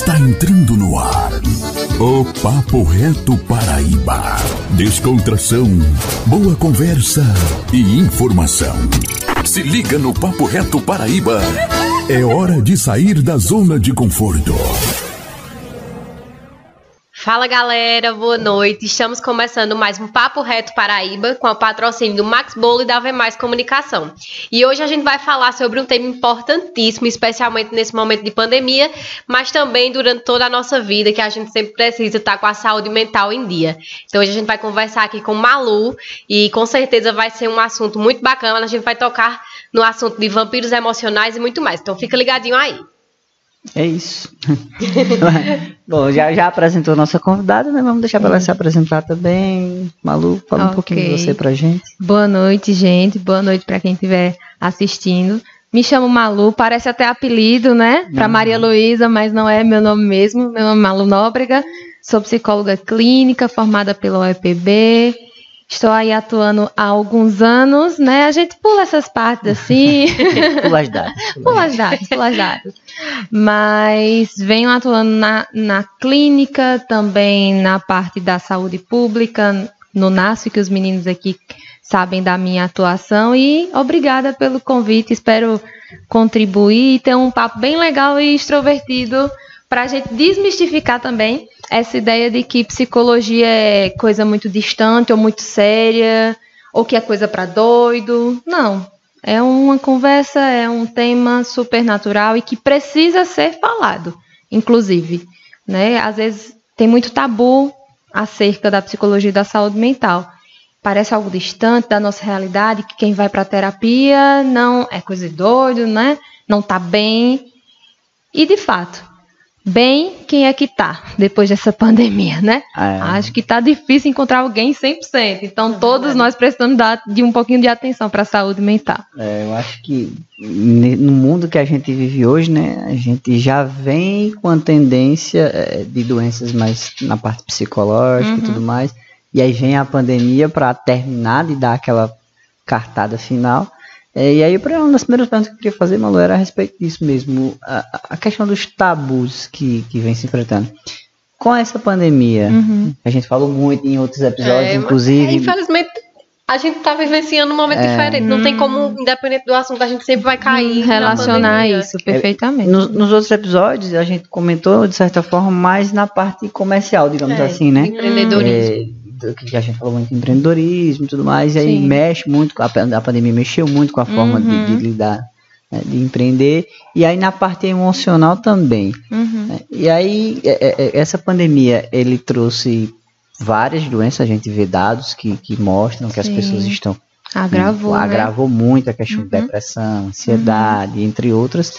Está entrando no ar. O Papo Reto Paraíba. Descontração, boa conversa e informação. Se liga no Papo Reto Paraíba. É hora de sair da zona de conforto. Fala galera, boa noite. Estamos começando mais um Papo Reto Paraíba com o patrocínio do Max Bolo e da Ave Mais Comunicação. E hoje a gente vai falar sobre um tema importantíssimo, especialmente nesse momento de pandemia, mas também durante toda a nossa vida, que a gente sempre precisa estar com a saúde mental em dia. Então hoje a gente vai conversar aqui com Malu e com certeza vai ser um assunto muito bacana. A gente vai tocar no assunto de vampiros emocionais e muito mais. Então fica ligadinho aí. É isso. Bom, já, já apresentou nossa convidada, né? Vamos deixar para ela se apresentar também. Malu, fala okay. um pouquinho de você pra gente. Boa noite, gente. Boa noite para quem estiver assistindo. Me chamo Malu, parece até apelido, né? Para uhum. Maria Luísa, mas não é meu nome mesmo. Meu nome é Malu Nóbrega. Sou psicóloga clínica, formada pela UEPB. Estou aí atuando há alguns anos, né? A gente pula essas partes assim. pula as datas. pula as datas, pula as datas. Mas venho atuando na, na clínica, também na parte da saúde pública, no NASF, que os meninos aqui sabem da minha atuação. E obrigada pelo convite, espero contribuir e ter um papo bem legal e extrovertido para a gente desmistificar também essa ideia de que psicologia é coisa muito distante ou muito séria, ou que é coisa para doido. Não. É uma conversa, é um tema super natural e que precisa ser falado, inclusive. Né? Às vezes tem muito tabu acerca da psicologia da saúde mental. Parece algo distante da nossa realidade, que quem vai para terapia não é coisa de doido, né? Não está bem. E de fato, bem quem é que tá depois dessa pandemia, né? É. Acho que tá difícil encontrar alguém 100%. Então, é todos nós precisamos dar de um pouquinho de atenção para a saúde mental. É, eu acho que no mundo que a gente vive hoje, né, a gente já vem com a tendência é, de doenças mais na parte psicológica uhum. e tudo mais. E aí vem a pandemia para terminar de dar aquela cartada final. É, e aí, uma das primeiras perguntas que eu queria fazer, Malu, era a respeito disso mesmo. A, a questão dos tabus que, que vem se enfrentando. Com essa pandemia, uhum. a gente falou muito em outros episódios, é, inclusive. É, infelizmente, a gente está vivenciando um momento é, diferente. Não tem como, independente do assunto, a gente sempre vai cair. Relacionar isso perfeitamente. É, nos, nos, outros episódios, a gente comentou, de certa forma, mais na parte comercial, digamos é, assim, né? Empreendedorismo que a gente falou muito de empreendedorismo e tudo mais, e aí Sim. mexe muito, a, a pandemia mexeu muito com a forma uhum. de, de, uhum. lidar, né, de empreender, e aí na parte emocional também. Uhum. Né, e aí, é, é, é, essa pandemia, ele trouxe várias doenças, a gente vê dados que, que mostram que Sim. as pessoas estão Agravou. Né? Agravou muito a questão uhum. de depressão, ansiedade, uhum. entre outras.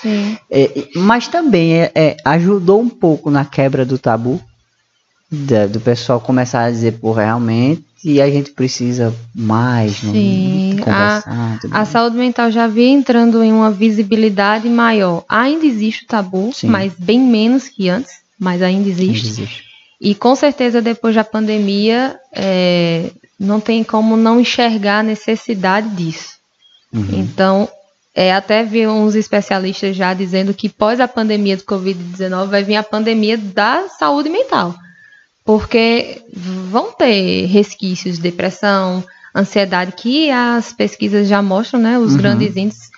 É, mas também é, é, ajudou um pouco na quebra do tabu da, do pessoal começar a dizer, pô, realmente e a gente precisa mais Sim, não, a, a saúde mental já vem entrando em uma visibilidade maior. Ainda existe o tabu, Sim. mas bem menos que antes, mas ainda existe. Ainda existe. E com certeza depois da pandemia é, não tem como não enxergar a necessidade disso. Uhum. Então, é, até vi uns especialistas já dizendo que pós a pandemia do Covid-19 vai vir a pandemia da saúde mental porque vão ter resquícios de depressão, ansiedade, que as pesquisas já mostram, né? Os uhum. grandes índices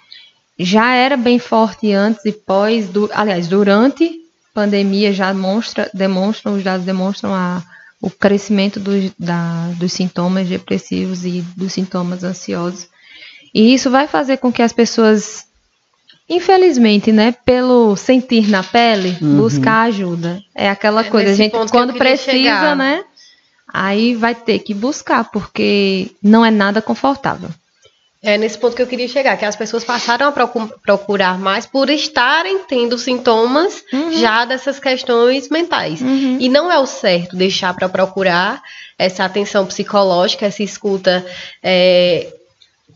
já era bem forte antes e pós, do, aliás, durante pandemia já mostra, demonstram, os dados demonstram a, o crescimento dos, da, dos sintomas depressivos e dos sintomas ansiosos. E isso vai fazer com que as pessoas Infelizmente, né, pelo sentir na pele, uhum. buscar ajuda. É aquela é coisa, a gente quando precisa, chegar. né, aí vai ter que buscar, porque não é nada confortável. É nesse ponto que eu queria chegar, que as pessoas passaram a procurar mais por estarem tendo sintomas uhum. já dessas questões mentais. Uhum. E não é o certo deixar para procurar essa atenção psicológica, essa escuta é,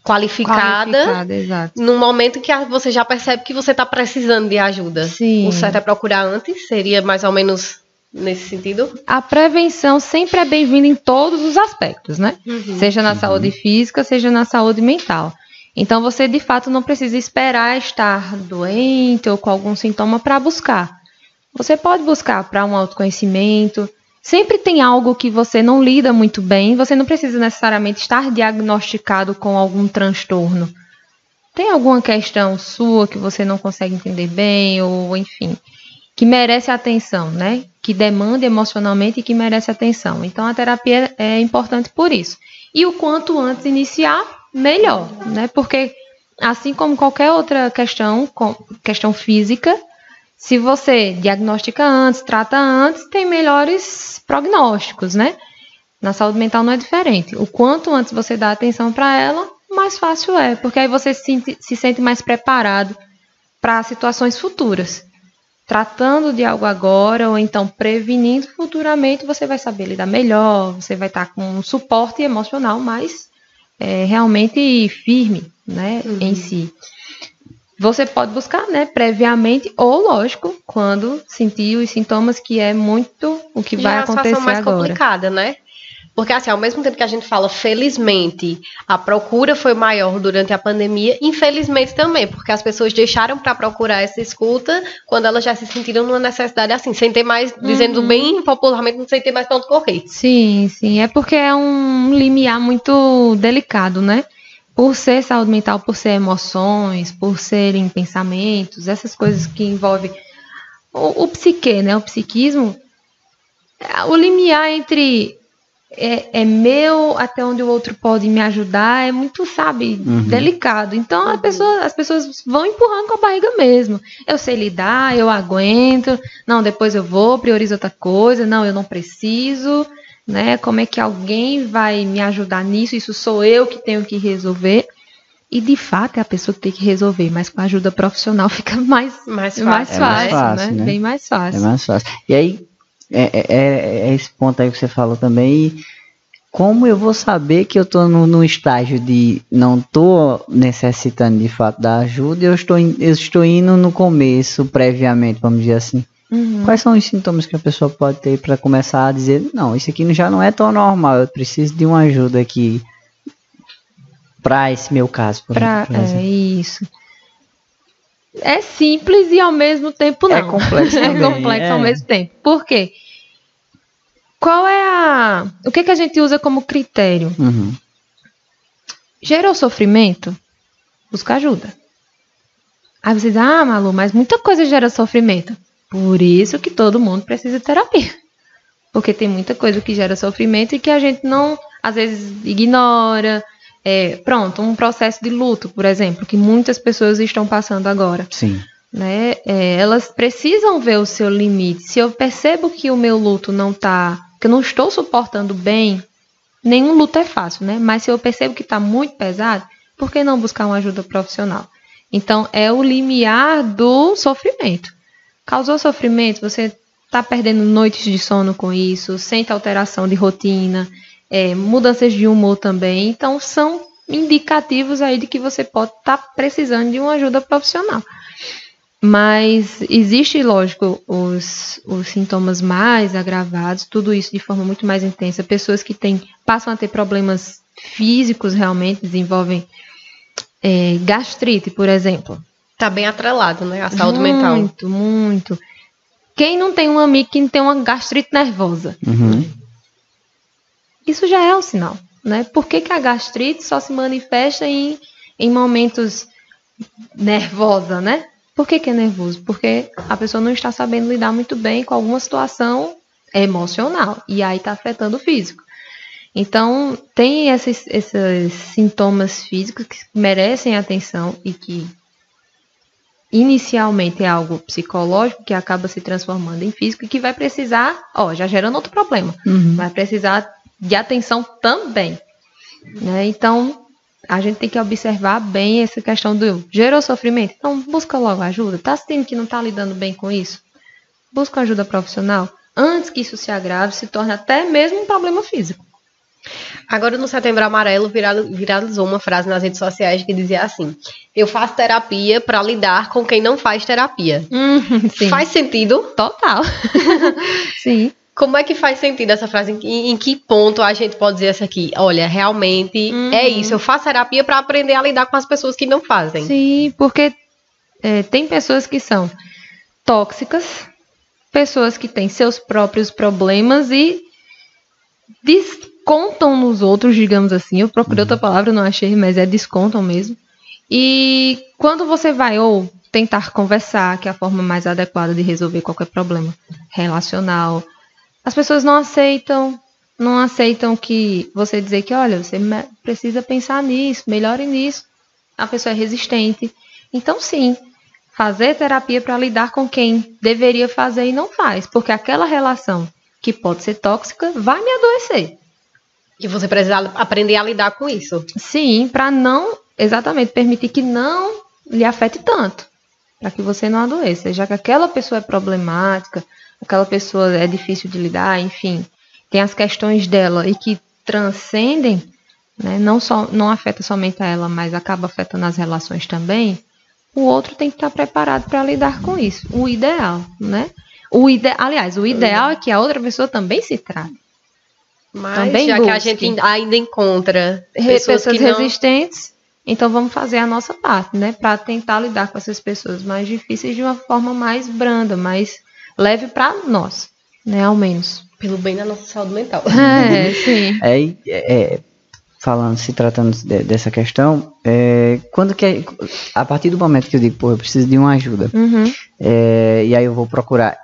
qualificada, qualificada num momento que você já percebe que você está precisando de ajuda. Sim. O certo é procurar antes, seria mais ou menos nesse sentido? A prevenção sempre é bem-vinda em todos os aspectos, né? Uhum. Seja na uhum. saúde física, seja na saúde mental. Então você de fato não precisa esperar estar doente ou com algum sintoma para buscar. Você pode buscar para um autoconhecimento. Sempre tem algo que você não lida muito bem, você não precisa necessariamente estar diagnosticado com algum transtorno. Tem alguma questão sua que você não consegue entender bem, ou enfim, que merece atenção, né? Que demanda emocionalmente e que merece atenção. Então a terapia é importante por isso. E o quanto antes iniciar, melhor, né? Porque assim como qualquer outra questão, questão física, se você diagnostica antes, trata antes, tem melhores prognósticos, né? Na saúde mental não é diferente. O quanto antes você dá atenção para ela, mais fácil é, porque aí você se sente, se sente mais preparado para situações futuras. Tratando de algo agora, ou então prevenindo futuramente, você vai saber lidar melhor, você vai estar com um suporte emocional mais é, realmente firme né, uhum. em si. Você pode buscar, né, previamente ou, lógico, quando sentir os sintomas que é muito o que Já vai acontecer agora. É uma situação mais complicada, né? Porque, assim, ao mesmo tempo que a gente fala, felizmente, a procura foi maior durante a pandemia, infelizmente também, porque as pessoas deixaram para procurar essa escuta quando elas já se sentiram numa necessidade assim, sem ter mais, uhum. dizendo bem popularmente, sem ter mais onde correr. Sim, sim. É porque é um limiar muito delicado, né? Por ser saúde mental, por ser emoções, por serem pensamentos, essas coisas que envolvem o, o psique, né? O psiquismo, o limiar entre é, é, meu até onde o outro pode me ajudar é muito, sabe, uhum. delicado. Então a pessoa, as pessoas vão empurrando com a barriga mesmo. Eu sei lidar, eu aguento. Não, depois eu vou, priorizo outra coisa. Não, eu não preciso. Né? Como é que alguém vai me ajudar nisso? Isso sou eu que tenho que resolver. E de fato é a pessoa que tem que resolver, mas com ajuda profissional fica mais, mais fácil, mais fácil, é mais fácil né? né? Bem mais fácil. É mais fácil. E aí, é, é, é, é, esse ponto aí que você falou também. como eu vou saber que eu estou no, no, estágio de não estou necessitando de fato da ajuda, eu estou, eu estou indo no começo, previamente, vamos dizer assim. Uhum. Quais são os sintomas que a pessoa pode ter para começar a dizer, não, isso aqui já não é tão normal, eu preciso de uma ajuda aqui para esse meu caso. Por pra, exemplo. É isso é simples e ao mesmo tempo é não. É complexo, é complexo é. ao mesmo tempo. Por quê? Qual é a. O que, que a gente usa como critério? Uhum. Gerou sofrimento? Busca ajuda. Aí você diz, ah, Malu, mas muita coisa gera sofrimento. Por isso que todo mundo precisa de terapia. Porque tem muita coisa que gera sofrimento e que a gente não, às vezes, ignora, é, pronto, um processo de luto, por exemplo, que muitas pessoas estão passando agora. Sim. Né? É, elas precisam ver o seu limite. Se eu percebo que o meu luto não está, que eu não estou suportando bem, nenhum luto é fácil, né? Mas se eu percebo que está muito pesado, por que não buscar uma ajuda profissional? Então, é o limiar do sofrimento. Causou sofrimento, você está perdendo noites de sono com isso, sente alteração de rotina, é, mudanças de humor também. Então, são indicativos aí de que você pode estar tá precisando de uma ajuda profissional. Mas existe, lógico, os, os sintomas mais agravados, tudo isso de forma muito mais intensa. Pessoas que têm, passam a ter problemas físicos realmente, desenvolvem é, gastrite, por exemplo. Tá bem atrelado, né? A saúde muito, mental. Muito, muito. Quem não tem um amigo que tem uma gastrite nervosa? Uhum. Isso já é um sinal, né? Por que, que a gastrite só se manifesta em, em momentos nervosa, né? Por que, que é nervoso? Porque a pessoa não está sabendo lidar muito bem com alguma situação emocional e aí está afetando o físico. Então, tem esses, esses sintomas físicos que merecem atenção e que inicialmente é algo psicológico que acaba se transformando em físico e que vai precisar, ó, já gerando outro problema, uhum. vai precisar de atenção também. Né? Então, a gente tem que observar bem essa questão do gerou sofrimento. Então, busca logo ajuda. Está sentindo que não está lidando bem com isso? Busca ajuda profissional. Antes que isso se agrave, se torne até mesmo um problema físico. Agora, no Setembro Amarelo, viralizou uma frase nas redes sociais que dizia assim: Eu faço terapia para lidar com quem não faz terapia. Hum, faz sentido? Total. sim. Como é que faz sentido essa frase? Em, em, que ponto a gente pode dizer essa aqui? Olha, realmente uhum. é isso. Eu faço terapia para aprender a lidar com as pessoas que não fazem. Sim, porque é, tem pessoas que são tóxicas, pessoas que têm seus próprios problemas e descontam nos outros, digamos assim. Eu procurei outra uhum. palavra, não achei, mas é descontam mesmo. E quando você vai ou tentar conversar, que é a forma mais adequada de resolver qualquer problema relacional, as pessoas não aceitam, não aceitam que você dizer que, olha, você precisa pensar nisso, melhore nisso. A pessoa é resistente. Então, sim, fazer terapia para lidar com quem deveria fazer e não faz, porque aquela relação que pode ser tóxica vai me adoecer. E você precisa aprender a lidar com isso. Sim, para não exatamente permitir que não lhe afete tanto, para que você não adoeça, já que aquela pessoa é problemática, aquela pessoa é difícil de lidar, enfim, tem as questões dela e que transcendem, né, não só não afeta somente a ela, mas acaba afetando as relações também. O outro tem que estar preparado para lidar com isso. O ideal, né? O ide... Aliás, o ideal é que a outra pessoa também se trate. Mas também já busque. que a gente ainda encontra pessoas, pessoas resistentes, então vamos fazer a nossa parte, né, para tentar lidar com essas pessoas mais difíceis de uma forma mais branda, mais leve para nós, né, ao menos. Pelo bem da nossa saúde mental. É, sim. É, é, falando, se tratando de, dessa questão, é, quando que é, a partir do momento que eu digo, pô, eu preciso de uma ajuda, uhum. é, e aí eu vou procurar,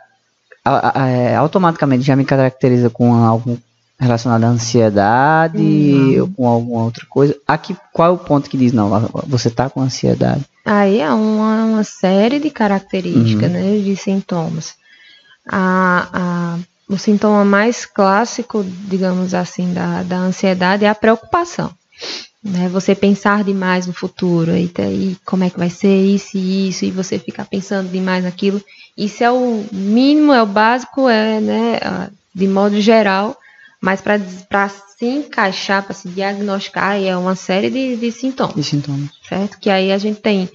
a, a, é, automaticamente já me caracteriza com algo relacionado à ansiedade uhum. ou com alguma outra coisa. Aqui, qual é o ponto que diz, não, você está com ansiedade? Aí é uma, uma série de características, uhum. né, de sintomas. A, a o sintoma mais clássico, digamos assim, da, da ansiedade é a preocupação. Né? Você pensar demais no futuro, e, e como é que vai ser isso e isso, e você ficar pensando demais naquilo. Isso é o mínimo, é o básico, é, né, de modo geral, mas para se encaixar, para se diagnosticar, é uma série de, de sintomas. De sintomas. Certo? Que aí a gente tem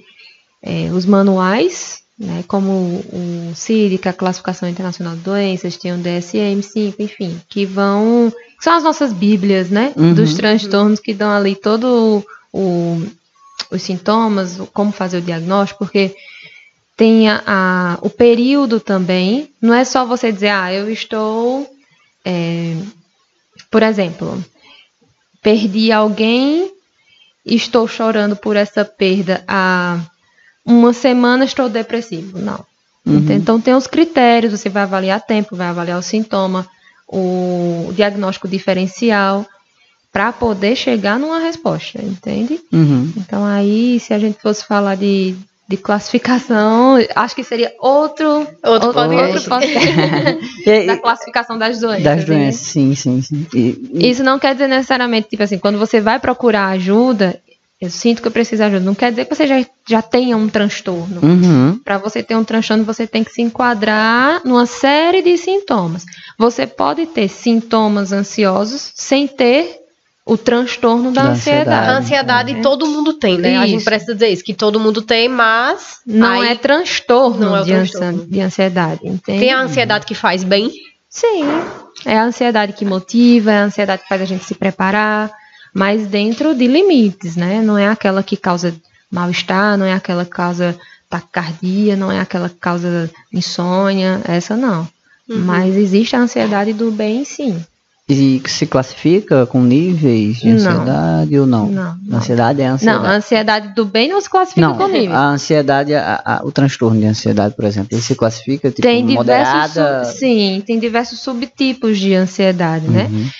é, os manuais né, como o é a Classificação Internacional de Doenças, tem o DSM-5, enfim, que vão. Que são as nossas bíblias, né? Uhum. Dos transtornos que dão ali todo o, os sintomas, como fazer o diagnóstico, porque tem a, a, o período também. Não é só você dizer, ah, eu estou. É, por exemplo, perdi alguém, estou chorando por essa perda há uma semana estou depressivo. Não. Uhum. Então tem os critérios, você vai avaliar tempo, vai avaliar o sintoma, o diagnóstico diferencial, para poder chegar numa resposta, entende? Uhum. Então aí, se a gente fosse falar de, de classificação, acho que seria outro outro, outro, outro podcast da classificação das doenças. Das doenças, sim, sim, sim. E, e... Isso não quer dizer necessariamente, tipo assim, quando você vai procurar ajuda, eu sinto que eu preciso de ajuda. Não quer dizer que você já, já tenha um transtorno. Uhum. Para você ter um transtorno, você tem que se enquadrar numa série de sintomas. Você pode ter sintomas ansiosos sem ter o transtorno da, da ansiedade. ansiedade. A ansiedade é. todo mundo tem, né? Isso. A gente precisa dizer isso, que todo mundo tem, mas. Não é transtorno, não é de, transtorno. de ansiedade. Entende? Tem a ansiedade que faz bem? Sim. É a ansiedade que motiva, é a ansiedade que faz a gente se preparar mas dentro de limites, né? Não é aquela que causa mal-estar, não é aquela que causa taquicardia, não é aquela que causa insônia, essa não. Uhum. Mas existe a ansiedade do bem, sim. E se classifica com níveis de ansiedade não. ou não? Não. não. Ansiedade é ansiedade. Não, a ansiedade do bem não se classifica não, com níveis. A ansiedade, a, a, o transtorno de ansiedade, por exemplo, ele se classifica tipo tem moderada? sim, tem diversos subtipos de ansiedade, né? uhum. né?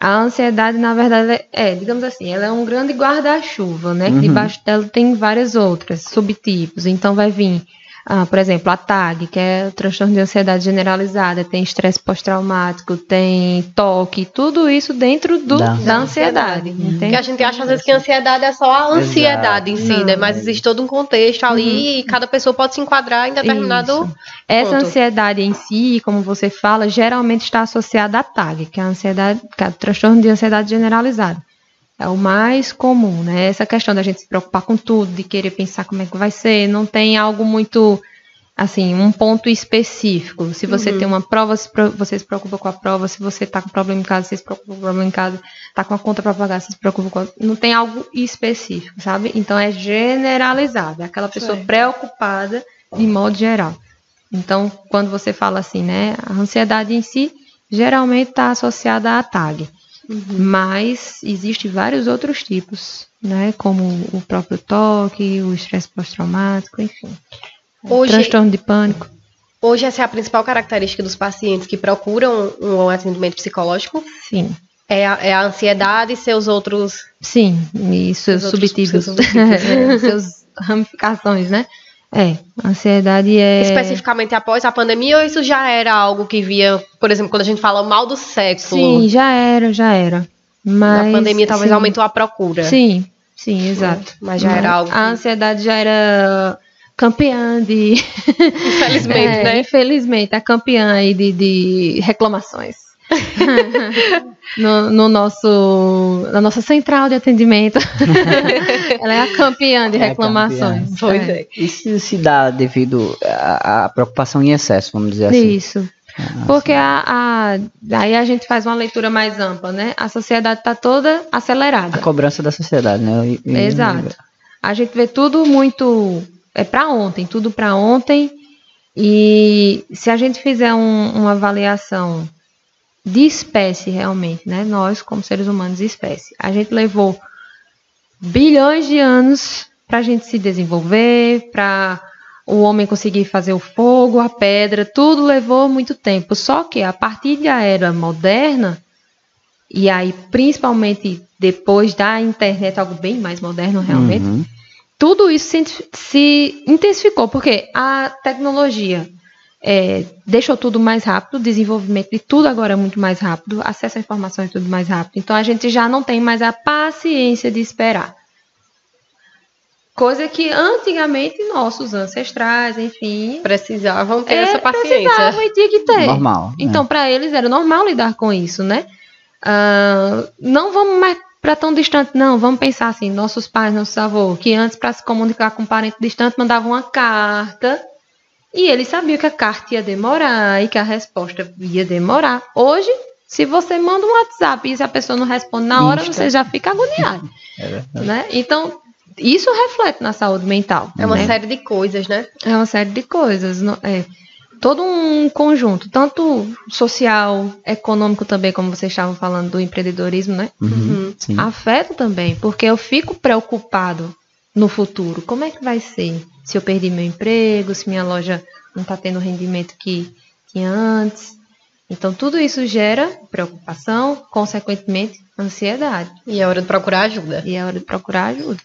A ansiedade, na verdade, é, digamos assim, ela é um grande guarda-chuva, né? Uhum. Debaixo dela tem várias outras subtipos. Então vai vir ah, por exemplo, a TAG, que é o transtorno de ansiedade generalizada, tem estresse pós-traumático, tem toque, tudo isso dentro do, da, da ansiedade. Uhum. Porque a gente acha às vezes que a ansiedade é só a ansiedade Exato. em si, né? Mas existe todo um contexto ali uhum. e cada pessoa pode se enquadrar em determinado. Isso. Essa ansiedade em si, como você fala, geralmente está associada à TAG, que é a ansiedade, que é o transtorno de ansiedade generalizada. É o mais comum, né? Essa questão da gente se preocupar com tudo, de querer pensar como é que vai ser, não tem algo muito, assim, um ponto específico. Se você uhum. tem uma prova, você se preocupa com a prova. Se você tá com problema em casa, você se preocupa com o problema em casa. Tá com a conta para pagar, você se preocupa com. A... Não tem algo específico, sabe? Então é generalizado. É aquela pessoa preocupada de modo geral. Então, quando você fala assim, né, a ansiedade em si geralmente está associada à TAG. Uhum. Mas existem vários outros tipos, né? Como o próprio toque, o estresse pós-traumático, enfim. Hoje, transtorno de pânico. Hoje essa é a principal característica dos pacientes que procuram um atendimento psicológico? Sim. É a, é a ansiedade e seus outros... Sim, e seus, seus subtipos, seus, subtipos. seus ramificações, né? É, ansiedade é. Especificamente após a pandemia, ou isso já era algo que via, por exemplo, quando a gente fala mal do século? Sim, já era, já era. Mas. A pandemia talvez sim. aumentou a procura. Sim, sim, exato. É, mas já mas era algo. A ansiedade já era campeã de. Infelizmente, é, né? Infelizmente, a campeã aí de, de reclamações. no, no, nosso, na nossa central de atendimento. Ela é a campeã de reclamações. É campeã. É. Isso se dá devido à, preocupação em excesso, vamos dizer assim. Isso. Ah, Porque a, a, aí a gente faz uma leitura mais ampla, né? A sociedade está toda acelerada. A cobrança da sociedade, né? Exato. A gente vê tudo muito é para ontem, tudo para ontem. E se a gente fizer um, uma avaliação de espécie realmente, né? Nós, como seres humanos espécie, a gente levou bilhões de anos para a gente se desenvolver, para o homem conseguir fazer o fogo, a pedra, tudo levou muito tempo. Só que a partir da era moderna, e aí principalmente depois da internet, algo bem mais moderno realmente, uhum. tudo isso se, se intensificou, porque a tecnologia é, deixou tudo mais rápido, o desenvolvimento de tudo agora é muito mais rápido, acesso à informação é tudo mais rápido. Então a gente já não tem mais a paciência de esperar. Coisa que antigamente nossos ancestrais, enfim. Precisavam ter é, essa paciência. Precisavam e tinha que ter. Normal. Né? Então, para eles era normal lidar com isso, né? Uh, não vamos mais para tão distante, não. Vamos pensar assim: nossos pais, nossos avós, que antes, para se comunicar com um parente distante, mandavam uma carta e ele sabia que a carta ia demorar e que a resposta ia demorar. Hoje, se você manda um WhatsApp e se a pessoa não responde na hora, você já fica agoniado. É né? Então, isso reflete na saúde mental. É uma né? série de coisas, né? É uma série de coisas. É todo um conjunto, tanto social, econômico também, como vocês estavam falando do empreendedorismo, né? Uhum, uhum. Afeta também, porque eu fico preocupado no futuro. Como é que vai ser? Se eu perdi meu emprego, se minha loja não está tendo o rendimento que tinha antes. Então, tudo isso gera preocupação, consequentemente, ansiedade. E é hora de procurar ajuda. E é hora de procurar ajuda.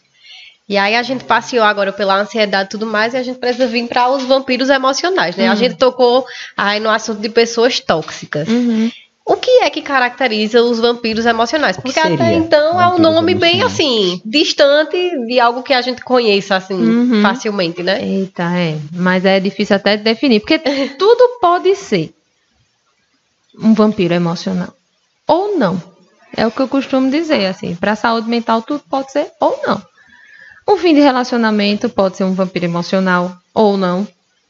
E aí a gente passeou agora pela ansiedade e tudo mais, e a gente precisa vir para os vampiros emocionais, né? Uhum. A gente tocou aí no assunto de pessoas tóxicas. Uhum. O que é que caracteriza os vampiros emocionais? Porque até então é um nome bem assim, distante de algo que a gente conheça assim uhum. facilmente, né? Eita, é. Mas é difícil até definir, porque tudo pode ser um vampiro emocional ou não. É o que eu costumo dizer, assim, para a saúde mental tudo pode ser ou não. Um fim de relacionamento pode ser um vampiro emocional ou não.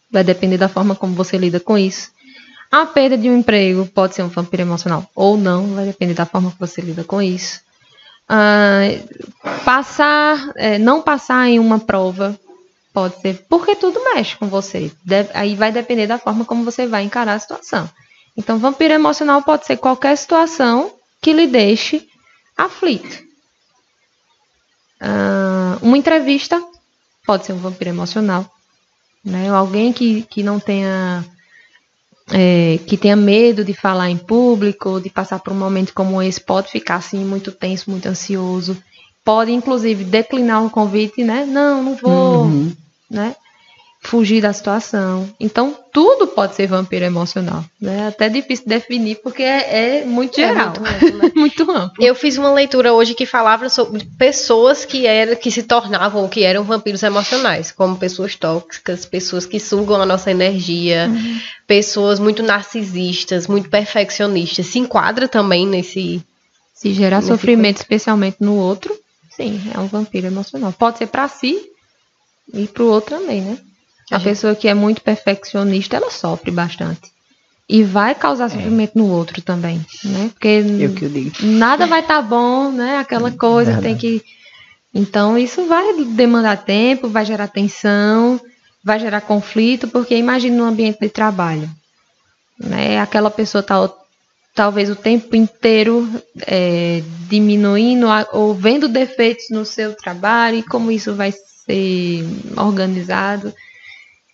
Vai depender da forma como você lida com isso. A perda de um emprego pode ser um vampiro emocional ou não, vai depender da forma que você lida com isso. Ah, passar, é, não passar em uma prova pode ser, porque tudo mexe com você. Deve, aí vai depender da forma como você vai encarar a situação. Então, vampiro emocional pode ser qualquer situação que lhe deixe aflito. Ah, uma entrevista pode ser um vampiro emocional. Né? Alguém que, que não tenha é, que tenha medo de falar em público, de passar por um momento como esse, pode ficar assim muito tenso, muito ansioso, pode inclusive declinar o convite, né? Não, não vou, uhum. né? Fugir da situação. Então, tudo pode ser vampiro emocional. Né? Até difícil definir, porque é, é muito geral. É muito, amplo, né? muito amplo. Eu fiz uma leitura hoje que falava sobre pessoas que, era, que se tornavam ou que eram vampiros emocionais, como pessoas tóxicas, pessoas que sugam a nossa energia, uhum pessoas muito narcisistas, muito perfeccionistas, se enquadra também nesse. Se gerar nesse sofrimento, ponto. especialmente no outro, sim, é um vampiro emocional. Pode ser para si e para o outro também, né? A, a pessoa que é muito perfeccionista, ela sofre bastante. E vai causar é. sofrimento no outro também, né? Porque digo. nada vai estar tá bom, né? Aquela coisa tem que. Então, isso vai demandar tempo, vai gerar tensão vai gerar conflito, porque imagine no ambiente de trabalho. Né? Aquela pessoa tá talvez o tempo inteiro é, diminuindo ou vendo defeitos no seu trabalho e como isso vai ser organizado.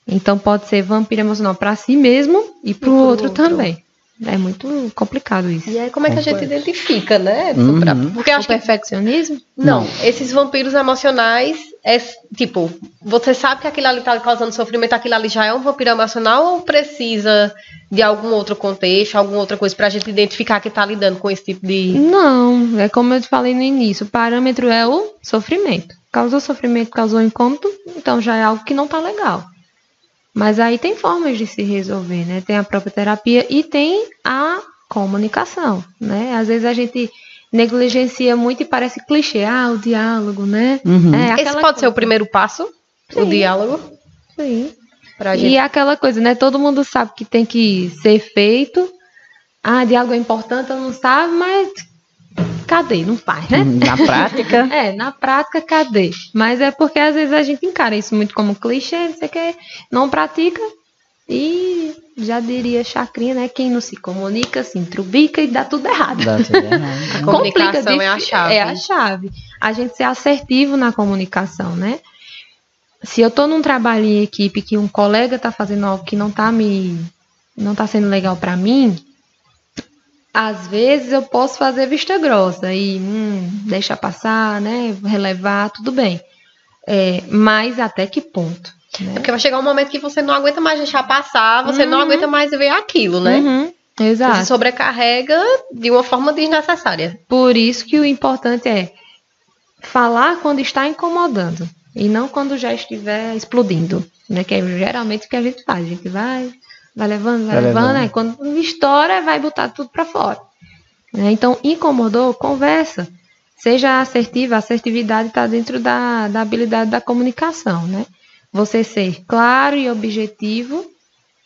Então pode ser vampiro emocional para si mesmo e para o outro, outro, também. É muito complicado isso. E aí, como é que a gente identifica, né? Uhum. Porque acho que perfeccionismo? Não, não, esses vampiros emocionais é tipo, você sabe que aquilo ali tá causando sofrimento, aquilo ali já é um vampiro emocional ou precisa de algum outro contexto, alguma outra coisa pra gente identificar que tá lidando com esse tipo de. Não, é como eu te falei no início, o parâmetro é o sofrimento. Causou sofrimento, causou incômodo, então já é algo que não tá legal. Mas aí tem formas de se resolver, né? Tem a própria terapia e tem a comunicação, né? Às vezes a gente negligencia muito e parece clichê, ah, o diálogo, né? Uhum. É, Esse pode coisa. ser o primeiro passo, Sim. o diálogo? Sim. Pra gente... E aquela coisa, né? Todo mundo sabe que tem que ser feito. Ah, diálogo é importante, eu não sabe, mas cadê? Não faz, né? Na prática? é, na prática, cadê? Mas é porque às vezes a gente encara isso muito como clichê, você quer, não pratica e já diria Chacrinha, né? Quem não se comunica, se intrubica e dá tudo errado. Dá tudo errado. a comunicação é a chave. É a chave. A gente ser assertivo na comunicação, né? Se eu tô num trabalho em equipe que um colega tá fazendo algo que não tá me não tá sendo legal para mim, às vezes eu posso fazer vista grossa e hum, deixar passar, né? Relevar, tudo bem. É, mas até que ponto? Né? É porque vai chegar um momento que você não aguenta mais deixar passar, você uhum. não aguenta mais ver aquilo, né? Uhum. Exato. Você sobrecarrega de uma forma desnecessária. Por isso que o importante é falar quando está incomodando e não quando já estiver explodindo, né? Que é geralmente o que a gente faz. A gente vai vai levando, vai, vai levando, levando. Aí quando estoura, vai botar tudo para fora. Né? Então, incomodou, conversa. Seja assertiva, a assertividade está dentro da, da habilidade da comunicação, né? Você ser claro e objetivo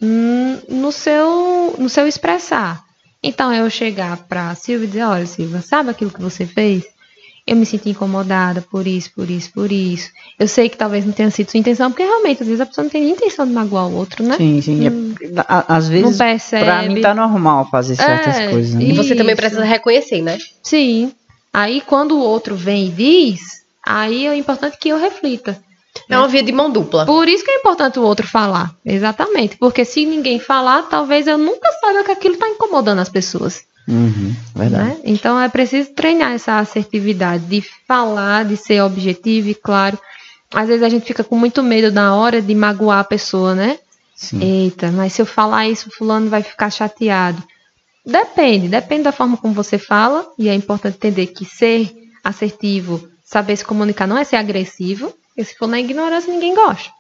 no seu, no seu expressar. Então, eu chegar para Silvia e dizer, olha, Silvia, sabe aquilo que você fez? Eu me sinto incomodada por isso, por isso, por isso. Eu sei que talvez não tenha sido sua intenção, porque realmente, às vezes a pessoa não tem nem intenção de magoar o outro, né? Sim, sim. Hum, é, às vezes, não percebe. pra mim tá normal fazer certas é, coisas. Né? E você também precisa reconhecer, né? Sim. Aí, quando o outro vem e diz, aí é importante que eu reflita. É uma via de mão dupla. Por isso que é importante o outro falar. Exatamente. Porque se ninguém falar, talvez eu nunca saiba que aquilo está incomodando as pessoas. Uhum, verdade. Né? Então é preciso treinar essa assertividade de falar, de ser objetivo e claro. Às vezes a gente fica com muito medo na hora de magoar a pessoa, né? Sim. Eita, mas se eu falar isso, fulano vai ficar chateado. Depende, depende da forma como você fala, e é importante entender que ser assertivo, saber se comunicar não é ser agressivo, porque se for na ignorância ninguém gosta.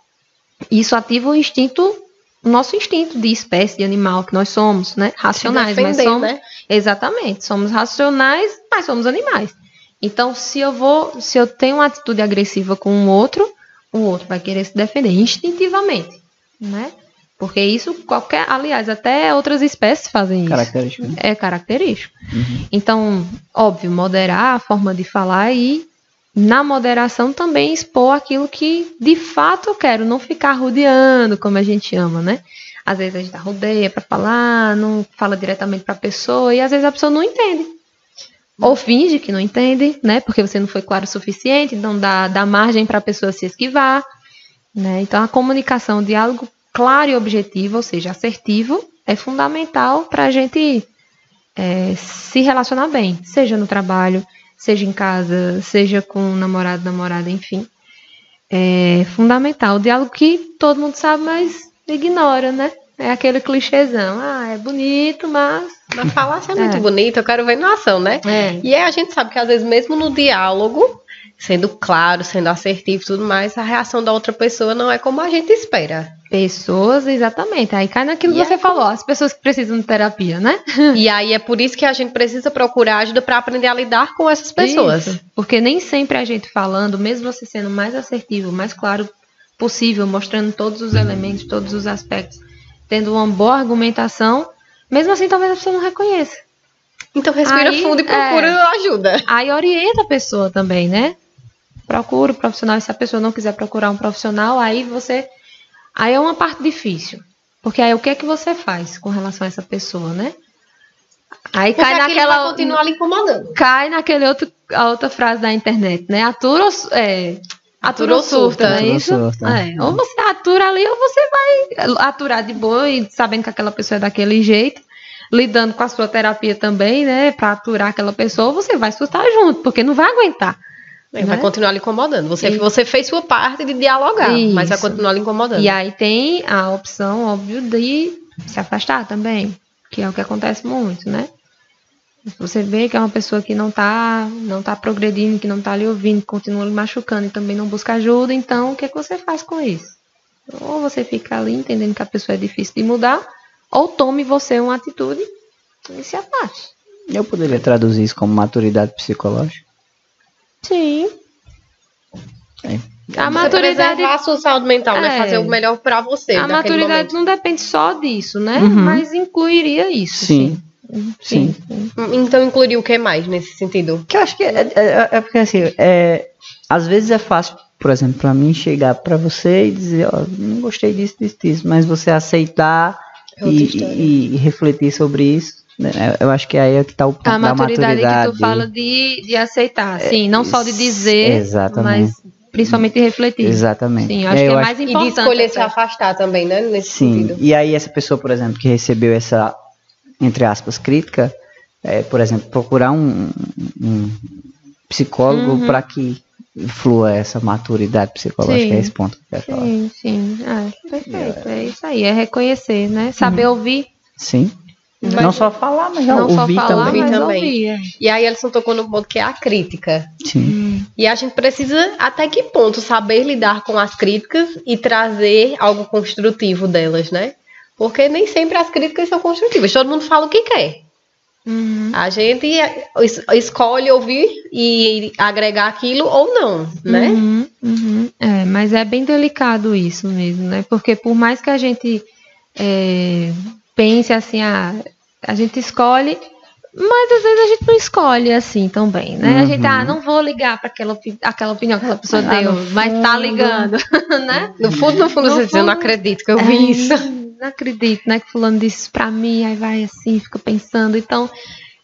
Isso ativa o instinto o nosso instinto de espécie, de animal que nós somos, né? Racionais, defender, mas somos. Né? Exatamente, somos racionais, mas somos animais. Então, se eu vou, se eu tenho uma atitude agressiva com um outro, o outro vai querer se defender instintivamente, né? Porque isso qualquer, aliás, até outras espécies fazem isso. Característico. Né? É característico. Uhum. Então, óbvio, moderar a forma de falar e na moderação também expor aquilo que de fato eu quero, não ficar rodeando, como a gente ama, né? Às vezes a gente rodeia para falar, não fala diretamente para a pessoa e às vezes a pessoa não entende. Ou finge que não entende, né? Porque você não foi claro o suficiente, então dá, dá margem para a pessoa se esquivar, né? Então a comunicação, o diálogo claro e objetivo, ou seja, assertivo, é fundamental para a gente é, se relacionar bem, seja no trabalho, seja em casa, seja com namorado, namorada, enfim. É fundamental. O diálogo que todo mundo sabe, mas ignora, né? É aquele clichêzão. Ah, é bonito, mas. Mas falar é muito é. bonito, eu quero ver na ação, né? É. E aí a gente sabe que às vezes, mesmo no diálogo, sendo claro, sendo assertivo e tudo mais, a reação da outra pessoa não é como a gente espera. Pessoas, exatamente. Aí cai naquilo e que você é falou, as pessoas que precisam de terapia, né? E aí é por isso que a gente precisa procurar ajuda para aprender a lidar com essas pessoas. Isso, porque nem sempre a gente falando, mesmo você sendo mais assertivo, mais claro possível, mostrando todos os elementos, todos os aspectos, tendo uma boa argumentação, mesmo assim talvez a pessoa não reconheça. Então respira aí, fundo e procura é, ajuda. Aí orienta a pessoa também, né? procura o profissional. E se a pessoa não quiser procurar um profissional, aí você Aí é uma parte difícil. Porque aí o que é que você faz com relação a essa pessoa, né? Aí Porque cai naquela. Vai continuar lhe incomodando. Cai naquele outro, a outra frase da internet, né? Atura ou, é, atura ou surta, não é isso? É. Ou você atura ali, ou você vai aturar de boa e sabendo que aquela pessoa é daquele jeito, lidando com a sua terapia também, né? Pra aturar aquela pessoa, você vai surtar junto, porque não vai aguentar. Né? Vai continuar lhe incomodando. Você, e... você fez sua parte de dialogar, isso. mas vai continuar lhe incomodando. E aí tem a opção, óbvio, de se afastar também, que é o que acontece muito, né? Você vê que é uma pessoa que não está não tá progredindo, que não está lhe ouvindo, continua lhe machucando e também não busca ajuda, então o que, é que você faz com isso? Ou você fica ali entendendo que a pessoa é difícil de mudar, ou tome você uma atitude e se afaste. Eu poderia traduzir isso como maturidade psicológica? Sim. É. A maturidade a sua saúde mental, né? é. né? Fazer o melhor para você. A maturidade momento. não depende só disso, né? Uhum. Mas incluiria isso. Sim. sim. Sim. sim. Então incluiria o que mais nesse sentido? Que eu acho que é, é, é porque assim, é, às vezes é fácil, por exemplo, para mim chegar para você e dizer, ó, não gostei disso, disso, disso, mas você aceitar é e, e, e, refletir sobre isso. Né? Eu acho que aí é que está o ponto a da maturidade. que tu fala de, de aceitar, sim, não só de dizer, Exatamente. mas principalmente refletir. Exatamente. Sim, acho é, que é mais importante. E de escolher se afastar também, né? Nesse sim. Sentido. E aí essa pessoa, por exemplo, que recebeu essa entre aspas, crítica, é, por exemplo, procurar um, um psicólogo uhum. para que flua essa maturidade psicológica, sim. é esse ponto que eu quero falar. Sim, sim, é, perfeito, é. é isso aí, é reconhecer, né? Saber uhum. ouvir. Sim. Mas, não só falar, mas não ouvir só falar, também. Mas também. Ouvir, é. E aí Elson tocou no ponto que é a crítica. Sim. Hum. E a gente precisa, até que ponto, saber lidar com as críticas e trazer algo construtivo delas, né? Porque nem sempre as críticas são construtivas. Todo mundo fala o que quer. Uhum. A gente escolhe ouvir e agregar aquilo ou não, né? Uhum, uhum. É, mas é bem delicado isso mesmo, né? Porque por mais que a gente é, pense assim, ah, a gente escolhe, mas às vezes a gente não escolhe assim também, né? A gente, ah, uhum. não vou ligar para aquela, aquela opinião que aquela pessoa ah, deu, mas tá ligando, né? No fundo, no fundo, no você fundo, diz, eu não acredito que eu vi é, isso não acredito, né, que fulano disse isso pra mim, aí vai assim, fica pensando. Então,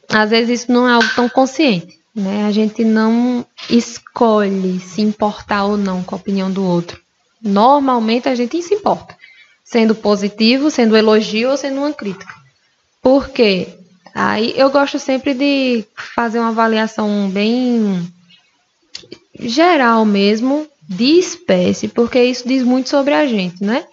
às vezes isso não é algo tão consciente, né? A gente não escolhe se importar ou não com a opinião do outro. Normalmente a gente se importa, sendo positivo, sendo elogio ou sendo uma crítica. Por quê? Aí eu gosto sempre de fazer uma avaliação bem geral mesmo de espécie, porque isso diz muito sobre a gente, né?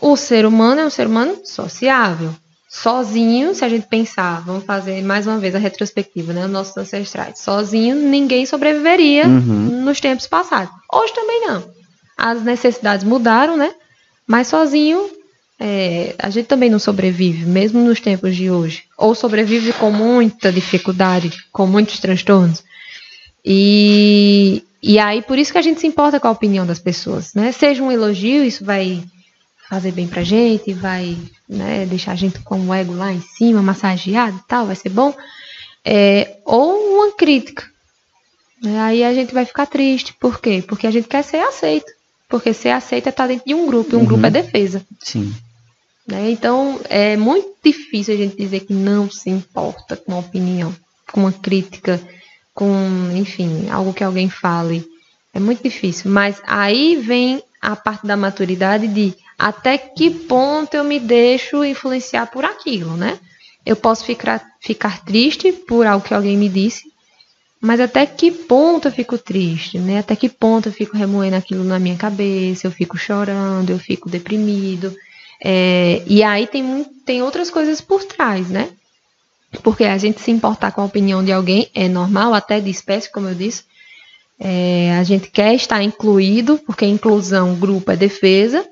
O ser humano é um ser humano sociável. Sozinho, se a gente pensar, vamos fazer mais uma vez a retrospectiva, né? Nossos ancestrais. Sozinho, ninguém sobreviveria uhum. nos tempos passados. Hoje também não. As necessidades mudaram, né? Mas sozinho, é, a gente também não sobrevive, mesmo nos tempos de hoje. Ou sobrevive com muita dificuldade, com muitos transtornos. E, e aí, por isso que a gente se importa com a opinião das pessoas, né? Seja um elogio, isso vai fazer bem pra gente, vai né, deixar a gente com o ego lá em cima, massageado e tal, vai ser bom. É, ou uma crítica. Né, aí a gente vai ficar triste. Por quê? Porque a gente quer ser aceito. Porque ser aceito é estar dentro de um grupo, e um uhum. grupo é defesa. Sim. Né, então é muito difícil a gente dizer que não se importa com a opinião, com uma crítica, com, enfim, algo que alguém fale. É muito difícil. Mas aí vem a parte da maturidade de até que ponto eu me deixo influenciar por aquilo, né? Eu posso ficar, ficar triste por algo que alguém me disse, mas até que ponto eu fico triste, né? Até que ponto eu fico remoendo aquilo na minha cabeça, eu fico chorando, eu fico deprimido. É, e aí tem, tem outras coisas por trás, né? Porque a gente se importar com a opinião de alguém é normal, até de espécie, como eu disse. É, a gente quer estar incluído, porque inclusão, grupo é defesa,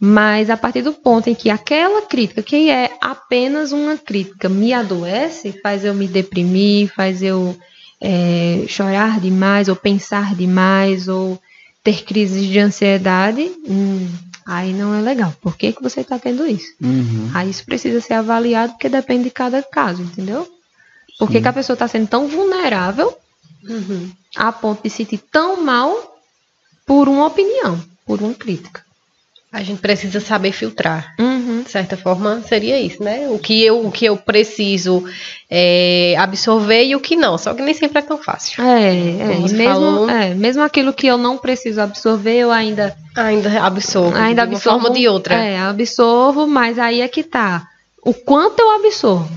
mas a partir do ponto em que aquela crítica, que é apenas uma crítica, me adoece, faz eu me deprimir, faz eu é, chorar demais, ou pensar demais, ou ter crises de ansiedade, hum, aí não é legal. Por que, que você está tendo isso? Uhum. Aí isso precisa ser avaliado, porque depende de cada caso, entendeu? Por que, que a pessoa está sendo tão vulnerável uhum. a ponto de se sentir tão mal por uma opinião, por uma crítica? A gente precisa saber filtrar. Uhum. De certa forma, seria isso, né? O que eu, o que eu preciso é, absorver e o que não. Só que nem sempre é tão fácil. É, é, mesmo, é, mesmo aquilo que eu não preciso absorver, eu ainda. Ainda absorvo. Ainda de uma absorvo, forma de outra. É, absorvo, mas aí é que tá. O quanto eu absorvo.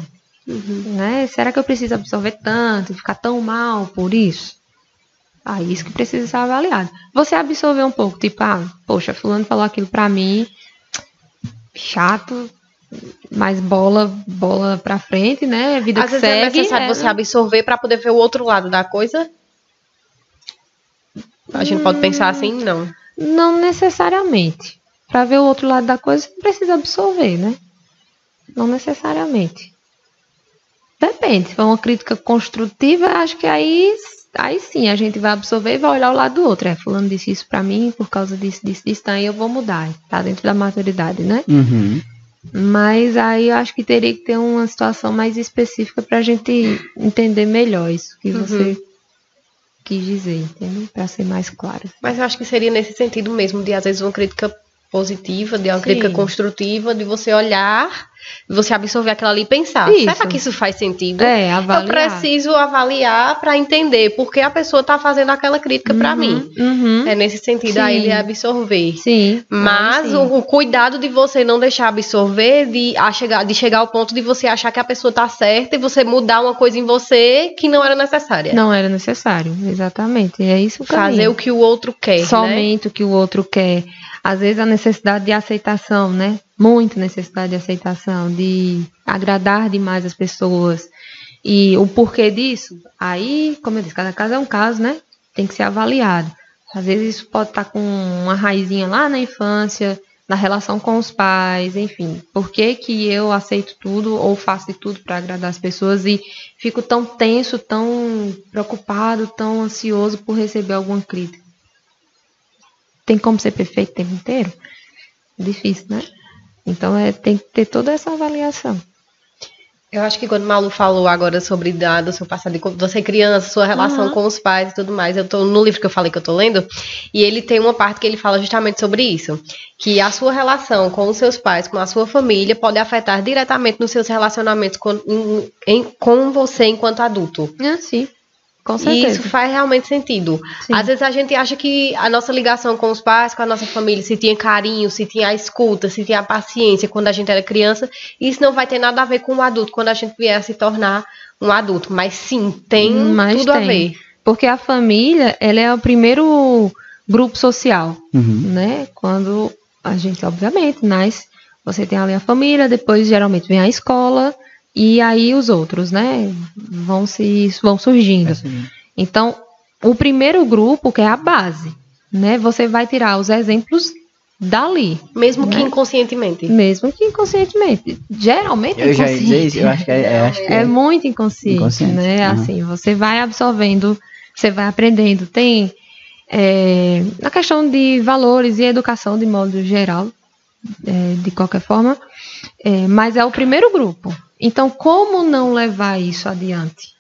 Uhum. Né? Será que eu preciso absorver tanto, ficar tão mal por isso? Ah, isso que precisa ser avaliado. Você absorver um pouco, tipo, ah, poxa, fulano falou aquilo pra mim, chato, mas bola, bola pra frente, né? Vida Às que vezes é segue. É necessário é, você absorver para poder ver o outro lado da coisa? A gente hum, pode pensar assim, não. Não necessariamente. Para ver o outro lado da coisa, você precisa absorver, né? Não necessariamente. Depende. Se for uma crítica construtiva, acho que aí aí sim a gente vai absorver e vai olhar o lado do outro. É, fulano disse isso pra mim por causa disso, disso, disso, tá, aí eu vou mudar. Tá dentro da maturidade, né? Uhum. Mas aí eu acho que teria que ter uma situação mais específica pra gente entender melhor isso que uhum. você quis dizer, entendeu? Pra ser mais claro. Mas eu acho que seria nesse sentido mesmo, de às vezes uma crítica positiva, de uma Sim. crítica construtiva, de você olhar você absorver aquilo ali e pensar, isso. será que isso faz sentido? É, avaliar. Eu preciso avaliar para entender por que a pessoa está fazendo aquela crítica uhum, para mim. Uhum. É nesse sentido sim. aí ele absorver. Sim. Mas sim. O, o, cuidado de você não deixar absorver, de, a chegar, de chegar ao ponto de você achar que a pessoa está certa e você mudar uma coisa em você que não era necessária. Não era necessário, exatamente. É isso que Fazer o que o outro quer. Né? Somente né? o que o outro quer. Às vezes a necessidade de aceitação, né? muita necessidade de aceitação, de agradar demais as pessoas. E o porquê disso, aí, como eu disse, cada caso é um caso, né? Tem que ser avaliado. Às vezes isso pode estar com uma raizinha lá na infância, na relação com os pais, enfim. Por que, que eu aceito tudo ou faço de tudo para agradar as pessoas e fico tão tenso, tão preocupado, tão ansioso por receber alguma crítica? Tem como ser perfeito o tempo inteiro? Difícil, né? Então é, tem que ter toda essa avaliação. Eu acho que quando o Malu falou agora sobre da, do seu passado, de você criança, sua relação uhum. com os pais e tudo mais, eu tô no livro que eu falei que eu tô lendo, e ele tem uma parte que ele fala justamente sobre isso, que a sua relação com os seus pais, com a sua família, pode afetar diretamente nos seus relacionamentos com, em, em, com você enquanto adulto. Ah, sim. Com certeza. E isso faz realmente sentido. Sim. Às vezes a gente acha que a nossa ligação com os pais, com a nossa família, se tinha carinho, se tinha a escuta, se tinha a paciência quando a gente era criança, isso não vai ter nada a ver com o adulto quando a gente vier a se tornar um adulto. Mas sim, tem Mas tudo tem. a ver. Porque a família, ela é o primeiro grupo social, uhum. né? Quando a gente, obviamente, nasce, você tem ali a família, depois geralmente vem a escola, e aí os outros, né, vão se vão surgindo. É então, o primeiro grupo, que é a base, né, você vai tirar os exemplos dali. Mesmo né? que inconscientemente. Mesmo que inconscientemente. Geralmente eu inconsciente. Já isso, eu acho que é, é, acho que é, é muito inconsciente, inconsciente. né? Uhum. Assim, você vai absorvendo, você vai aprendendo. Tem é, a questão de valores e educação de modo geral, é, de qualquer forma, é, mas é o primeiro grupo. Então, como não levar isso adiante?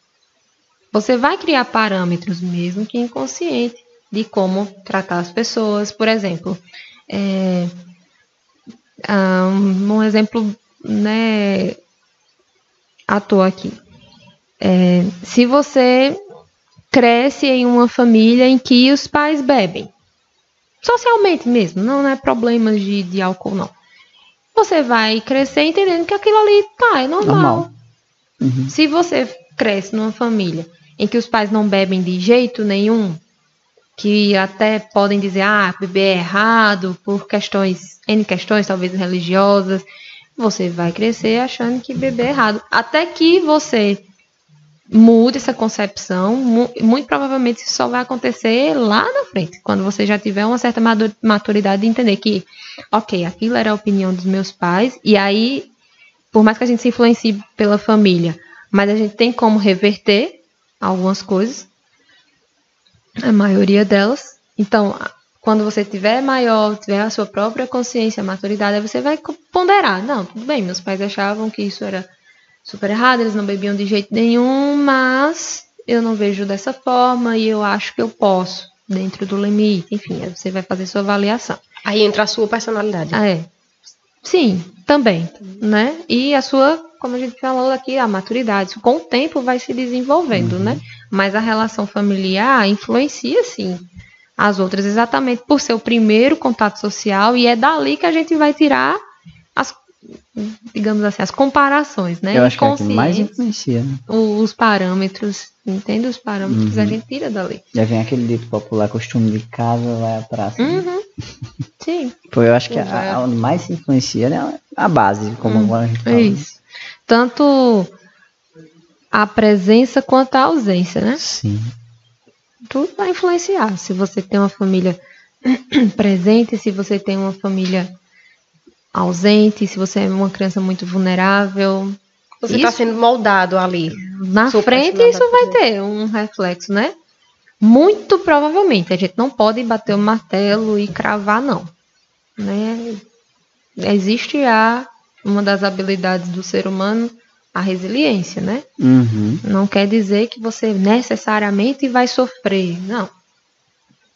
Você vai criar parâmetros, mesmo que inconsciente, de como tratar as pessoas. Por exemplo, é, um exemplo né, à toa aqui. É, se você cresce em uma família em que os pais bebem, socialmente mesmo, não é problemas de, de álcool, não você vai crescer entendendo que aquilo ali tá, é normal. normal. Uhum. Se você cresce numa família em que os pais não bebem de jeito nenhum, que até podem dizer, ah, beber é errado por questões, N questões, talvez religiosas, você vai crescer achando que beber é errado. Até que você mude essa concepção, muito provavelmente isso só vai acontecer lá na frente, quando você já tiver uma certa maturidade de entender que, ok, aquilo era a opinião dos meus pais, e aí, por mais que a gente se influencie pela família, mas a gente tem como reverter algumas coisas, a maioria delas. Então, quando você tiver maior, tiver a sua própria consciência, maturidade, aí você vai ponderar. Não, tudo bem, meus pais achavam que isso era super errado, eles não bebiam de jeito nenhum, mas eu não vejo dessa forma e eu acho que eu posso, dentro do limite, enfim, você vai fazer sua avaliação. Aí entra a sua personalidade. É. Sim, também, né? E a sua, como a gente falou aqui, a maturidade. Com o tempo vai se desenvolvendo, uhum. né? Mas a relação familiar influencia, sim, as outras, exatamente por ser o primeiro contato social e é dali que a gente vai tirar digamos assim, as comparações, né? Eu acho que é que mais influencia. Né? Os parâmetros, entende? Os parâmetros uhum. a gente tira dali. Já vem aquele dito popular, costume de casa vai à praça. Né? Uhum. Né? Sim. Pô, eu acho que a, a, onde mais se influencia né, é a base, como uhum. agora a gente fala. Isso. Tanto a presença quanto a ausência, né? Sim. Tudo vai influenciar. Se você tem uma família presente, se você tem uma família ausente, se você é uma criança muito vulnerável. Você está sendo moldado ali. Na frente, isso vai ter um reflexo, né? Muito provavelmente. A gente não pode bater o martelo e cravar, não. Né? Existe a, uma das habilidades do ser humano, a resiliência, né? Uhum. Não quer dizer que você necessariamente vai sofrer. Não.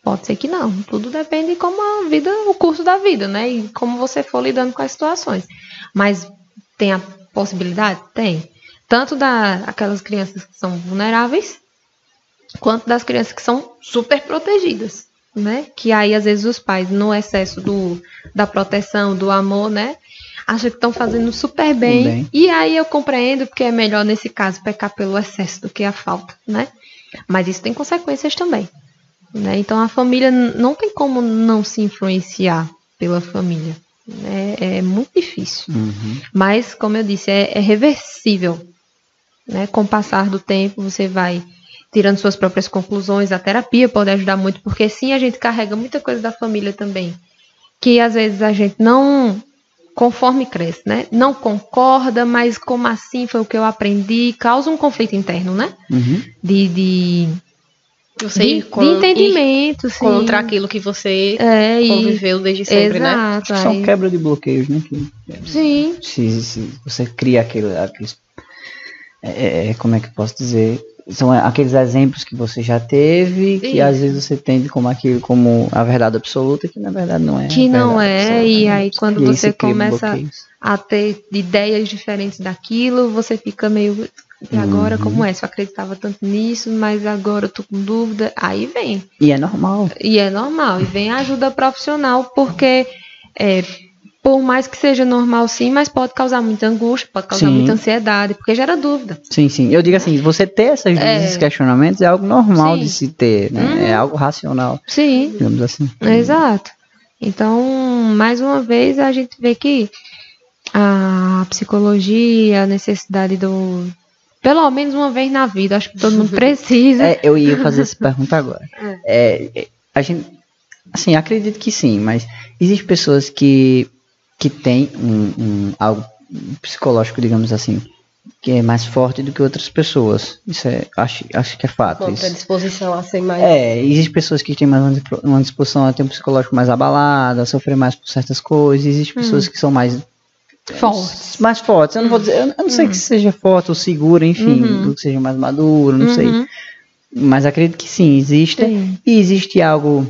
Pode ser que não. Tudo depende de como a vida, o curso da vida, né? E como você for lidando com as situações. Mas tem a possibilidade? Tem. Tanto da aquelas crianças que são vulneráveis, quanto das crianças que são super protegidas, né? Que aí às vezes os pais, no excesso do, da proteção, do amor, né? Acham que estão fazendo super bem, bem. E aí eu compreendo porque é melhor nesse caso pecar pelo excesso do que a falta, né? Mas isso tem consequências também. Né? Então a família não tem como não se influenciar pela família. Né? É muito difícil. Uhum. Mas, como eu disse, é, é reversível. Né? Com o passar do tempo, você vai tirando suas próprias conclusões. A terapia pode ajudar muito, porque sim, a gente carrega muita coisa da família também. Que às vezes a gente não, conforme cresce, né? Não concorda, mas como assim foi o que eu aprendi, causa um conflito interno, né? Uhum. De, de você de, com, de entendimento, sim. Contra aquilo que você é, conviveu desde sempre, né? exato, né? São quebra de bloqueios, né? Que, sim. Se, se você cria aquele, aqueles. É, é, é, como é que eu posso dizer? São aqueles exemplos que você já teve, que às vezes você tende como aquilo como a verdade absoluta, que na verdade não é. Que não é, absoluta, e né? aí quando e você começa a ter ideias diferentes daquilo, você fica meio e agora, uhum. como é? Se eu acreditava tanto nisso, mas agora eu tô com dúvida. Aí vem. E é normal. E é normal. E vem a ajuda profissional, porque é, por mais que seja normal sim, mas pode causar muita angústia, pode causar sim. muita ansiedade, porque gera dúvida. Sim, sim. Eu digo assim, você ter essas, é. esses questionamentos é algo normal sim. de se ter, né? Uhum. É algo racional. Sim. Digamos assim. Exato. Então, mais uma vez, a gente vê que a psicologia, a necessidade do, pelo menos uma vez na vida, acho que todo mundo precisa. É, eu ia fazer essa pergunta agora. É. é, a gente, assim, acredito que sim, mas existem pessoas que, que têm um, um, algo psicológico, digamos assim, que é mais forte do que outras pessoas. Isso é, acho, acho que é fato. Uma disposição a ser mais. É, existem pessoas que têm mais uma disposição a ter um psicológico mais abalado, a sofrer mais por certas coisas. Existem pessoas hum. que são mais Fortes. Mais fortes. Eu não vou dizer, eu não sei uhum. que seja forte ou segura, enfim, uhum. que seja mais maduro, não uhum. sei. Mas acredito que sim, existe. Sim. E existe algo.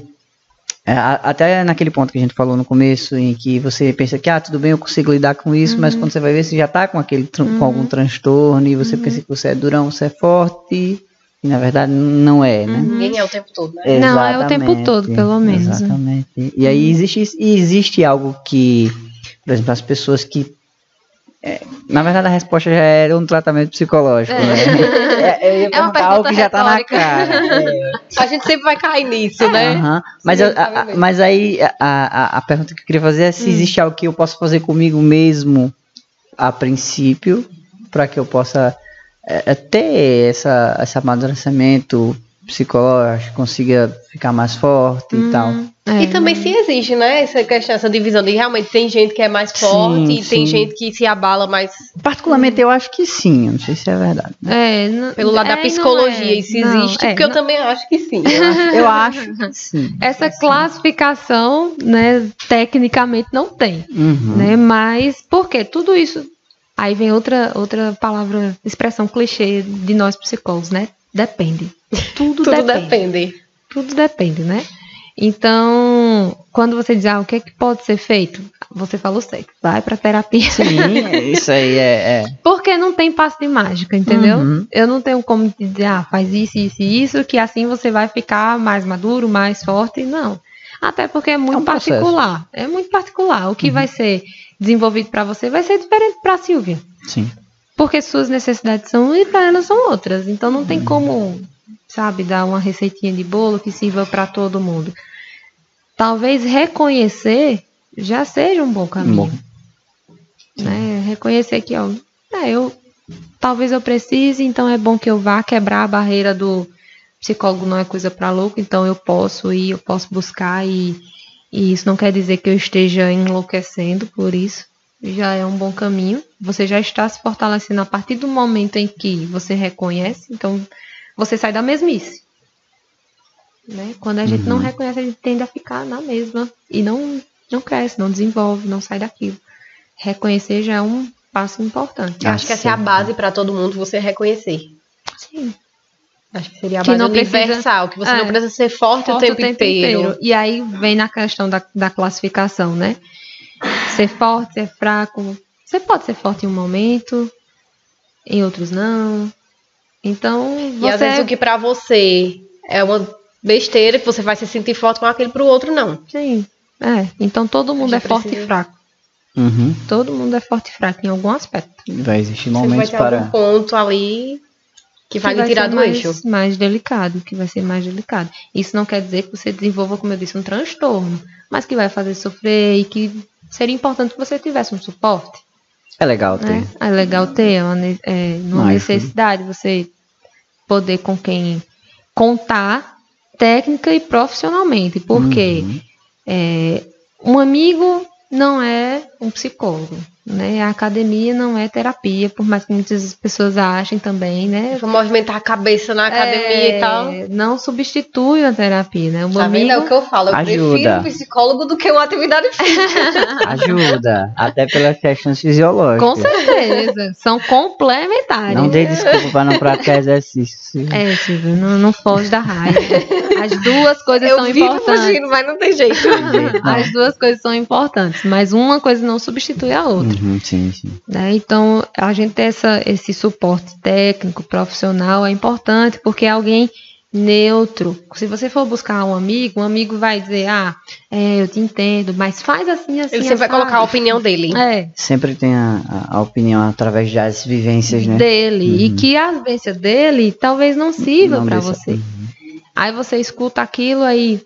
É, até naquele ponto que a gente falou no começo, em que você pensa que, ah, tudo bem, eu consigo lidar com isso, mas uhum. quando você vai ver, você já tá com aquele com uhum. algum transtorno, e você pensa que você é durão, você é forte, e na verdade não é, né? Ninguém é o tempo todo, né? Exatamente, não, é o tempo todo, pelo menos. Exatamente. E aí existe, existe algo que por exemplo, as pessoas que. É, na verdade, a resposta já era um tratamento psicológico, é. né? É, eu ia é uma algo que já está na cara. É. A gente sempre vai cair nisso, né? Mas, eu, a, mas aí a, a, a, pergunta que eu queria fazer é se hum. existe algo que eu possa fazer comigo mesmo a princípio, para que eu possa é, é, ter essa, esse amadurecimento psicológico, consiga ficar mais forte hum. e tal. É, e também se exige, né? Essa questão, essa divisão de realmente tem gente que é mais forte sim, e sim. tem gente que se abala mais. Particularmente eu acho que sim, não sei se é verdade. Né? É, não, Pelo lado é, da psicologia, é, isso não, existe, é, porque eu também acho que sim. Eu acho, que sim. Essa classificação, né, tecnicamente não tem. Uhum. Né? Mas porque tudo isso. Aí vem outra, outra palavra, expressão clichê de nós psicólogos, né? Depende. Tudo, Tudo depende. depende. Tudo depende, né? Então, quando você diz, ah, o que, é que pode ser feito? Você falou certo, vai pra terapia. Sim, isso aí é, é. Porque não tem passo de mágica, entendeu? Uhum. Eu não tenho como dizer, ah, faz isso, isso e isso, que assim você vai ficar mais maduro, mais forte. Não. Até porque é muito é um particular. É muito particular. O que uhum. vai ser desenvolvido para você vai ser diferente para Silvia. Sim. Porque suas necessidades são e para ela são outras. Então não tem uhum. como, sabe, dar uma receitinha de bolo que sirva para todo mundo. Talvez reconhecer já seja um bom caminho. Bom. Né? Reconhecer que, ó, é, eu talvez eu precise, então é bom que eu vá quebrar a barreira do psicólogo não é coisa para louco, então eu posso ir, eu posso buscar e, e isso não quer dizer que eu esteja enlouquecendo por isso já é um bom caminho. Você já está se fortalecendo a partir do momento em que você reconhece, então você sai da mesmice. Né? Quando a gente uhum. não reconhece, a gente tende a ficar na mesma e não, não cresce, não desenvolve, não sai daquilo. Reconhecer já é um passo importante. Eu acho que essa é a base para todo mundo, você reconhecer. Sim. Acho que seria a base universal, precisa, que você é, não precisa ser forte, forte o, tempo o tempo, inteiro. inteiro. E aí vem na questão da, da classificação, né? ser forte, ser fraco. Você pode ser forte em um momento, em outros não. Então, você... E às vezes o que para você é uma besteira, que você vai se sentir forte com aquele para o outro não. Sim. É, então todo mundo é forte precisa... e fraco. Uhum. Todo mundo é forte e fraco em algum aspecto. Vai existir momentos vai ter para algum ponto ali que vai, que vai tirar do mais, eixo. mais delicado, que vai ser mais delicado. Isso não quer dizer que você desenvolva, como eu disse, um transtorno, mas que vai fazer sofrer e que seria importante que você tivesse um suporte. É legal ter. Né? É legal ter, é uma, é uma necessidade você poder com quem contar técnica e profissionalmente, porque uhum. é, um amigo não é um psicólogo. Né? A academia não é terapia, por mais que muitas pessoas achem também, né? Vou movimentar a cabeça na academia é, e tal. Não substitui a terapia, né? O tá amigo é o que eu falo. Eu ajuda. prefiro um psicólogo do que uma atividade física. ajuda, até pelas questões fisiológicas. Com certeza, são complementares. Não dê desculpa para não praticar exercício. É, Silvio, não, não foge da raiva. As duas coisas eu são importantes. Fugindo, mas não tem jeito. As duas coisas são importantes, mas uma coisa não substitui a outra. Uhum, sim, sim. Né? Então, a gente ter essa, esse suporte técnico, profissional é importante, porque é alguém neutro. Se você for buscar um amigo, um amigo vai dizer, ah, é, eu te entendo, mas faz assim, assim. Ele sempre vai colocar a opinião dele. É. Sempre tem a, a opinião através das vivências, né? Dele. Uhum. E que a vivência dele talvez não sirva para você. Uhum. Aí você escuta aquilo aí,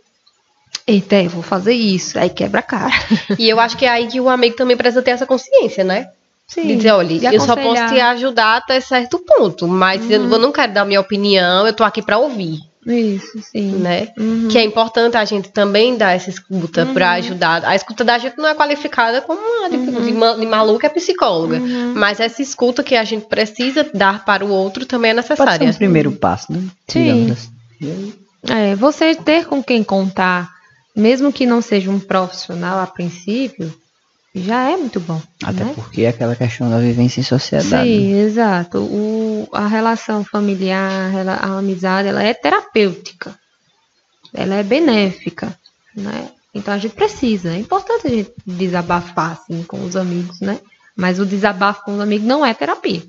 Eita, eu vou fazer isso. Aí quebra a cara. E eu acho que é aí que o amigo também precisa ter essa consciência, né? Sim. De dizer, olha, eu só posso te ajudar até certo ponto, mas uhum. eu não quero dar minha opinião, eu tô aqui para ouvir. Isso, sim. Né? Uhum. Que é importante a gente também dar essa escuta uhum. para ajudar. A escuta da gente não é qualificada como uma de, uhum. de, de maluca é psicóloga. Uhum. Mas essa escuta que a gente precisa dar para o outro também é necessária. Pode ser um primeiro passo, né? Sim. Assim. É, você ter com quem contar mesmo que não seja um profissional a princípio, já é muito bom. Até né? porque é aquela questão da vivência em sociedade. Sim, né? exato. O, a relação familiar, a amizade, ela é terapêutica. Ela é benéfica, né? Então a gente precisa. É importante a gente desabafar assim, com os amigos, né? Mas o desabafo com os amigos não é terapia,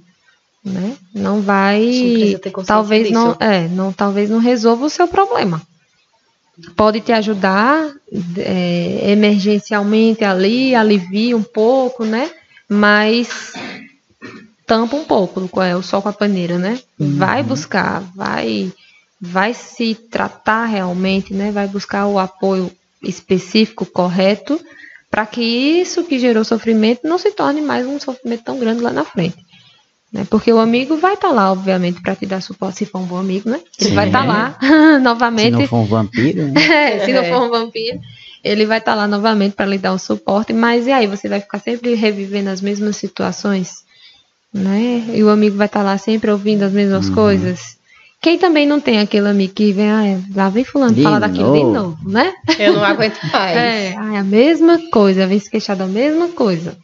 né? Não vai, talvez não, é, não, talvez não resolva o seu problema pode te ajudar é, emergencialmente ali, alivia um pouco, né? Mas tampa um pouco é o sol com a paneira, né? Uhum. Vai buscar, vai, vai se tratar realmente, né? Vai buscar o apoio específico, correto, para que isso que gerou sofrimento não se torne mais um sofrimento tão grande lá na frente. Né? Porque o amigo vai estar tá lá, obviamente, para te dar suporte, se for um bom amigo, né? Ele Sim. vai estar tá lá novamente. Se não for um vampiro, né? é, se não for um vampiro, ele vai estar tá lá novamente para lhe dar o suporte. Mas e aí, você vai ficar sempre revivendo as mesmas situações, né? E o amigo vai estar tá lá sempre ouvindo as mesmas uhum. coisas. Quem também não tem aquele amigo que vem, ah, lá vem fulano de falar daquilo de novo, né? Eu não aguento mais. É, ai, a mesma coisa, vem se queixar da mesma coisa.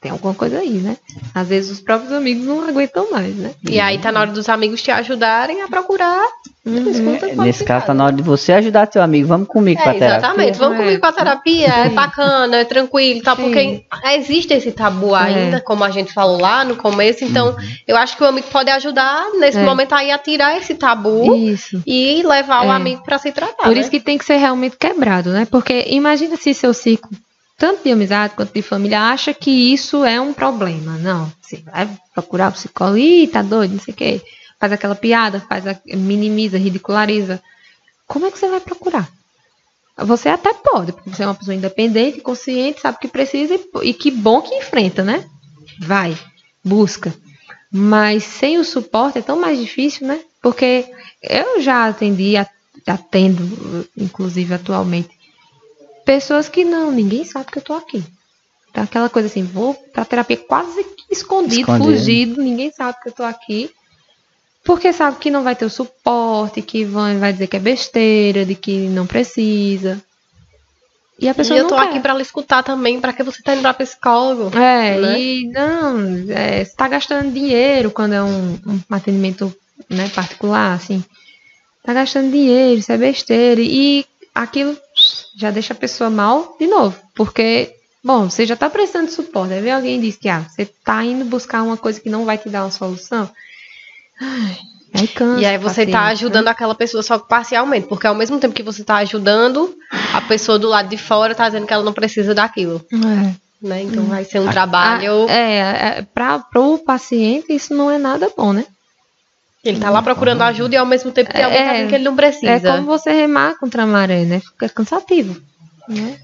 Tem alguma coisa aí, né? Às vezes os próprios amigos não aguentam mais, né? E aí tá na hora dos amigos te ajudarem a procurar. Uhum. Nesse caso, tá na hora de você ajudar teu amigo. Vamos comigo é, pra terapia. Exatamente, vamos é. comigo pra terapia. É bacana, é tranquilo, tá? Porque existe esse tabu é. ainda, como a gente falou lá no começo. Então, uhum. eu acho que o amigo pode ajudar nesse é. momento aí a tirar esse tabu isso. e levar o é. amigo para se tratar. Por né? isso que tem que ser realmente quebrado, né? Porque imagina se seu ciclo tanto de amizade quanto de família, acha que isso é um problema. Não, você vai procurar o psicólogo, ih, tá doido, não sei o quê. Faz aquela piada, faz a, minimiza, ridiculariza. Como é que você vai procurar? Você até pode, porque você é uma pessoa independente, consciente, sabe que precisa e, e que bom que enfrenta, né? Vai, busca. Mas sem o suporte é tão mais difícil, né? Porque eu já atendi, atendo, inclusive atualmente, pessoas que não, ninguém sabe que eu tô aqui. Tá aquela coisa assim, vou pra terapia quase que escondido, escondido, fugido, ninguém sabe que eu tô aqui. Porque sabe que não vai ter o suporte, que vai, vai dizer que é besteira, de que não precisa. E a pessoa e eu tô quer. aqui para escutar também, para que você tá indo pra psicólogo. É, né? e não, é, você tá gastando dinheiro quando é um, um atendimento né, particular, assim. Tá gastando dinheiro, isso é besteira. E aquilo já deixa a pessoa mal de novo. Porque, bom, você já está prestando suporte. Aí vem alguém e diz que ah, você está indo buscar uma coisa que não vai te dar uma solução. Ai, aí cansa, e aí você está ajudando aquela pessoa só parcialmente. Porque ao mesmo tempo que você está ajudando, a pessoa do lado de fora está dizendo que ela não precisa daquilo. É. Né? Então vai ser um trabalho. é, é para o paciente isso não é nada bom, né? Ele tá lá procurando ajuda e ao mesmo tempo tem alguém é, que ele não precisa. É como você remar contra a maré, né? Fica cansativo. Né?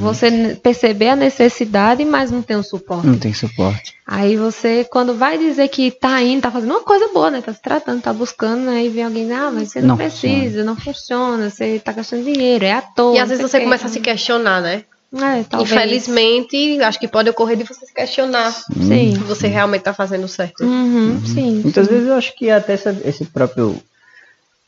Você perceber a necessidade, mas não tem o suporte. Não tem suporte. Aí você, quando vai dizer que tá indo, tá fazendo uma coisa boa, né? Tá se tratando, tá buscando, né? E vem alguém, ah, mas você não, não precisa, funciona. não funciona, você tá gastando dinheiro, é à toa. E às vezes você começa a se questionar, né? É, Infelizmente, acho que pode ocorrer de você se questionar sim. se você realmente está fazendo certo. Uhum, uhum. Sim, Muitas sim. vezes eu acho que até essa, esse próprio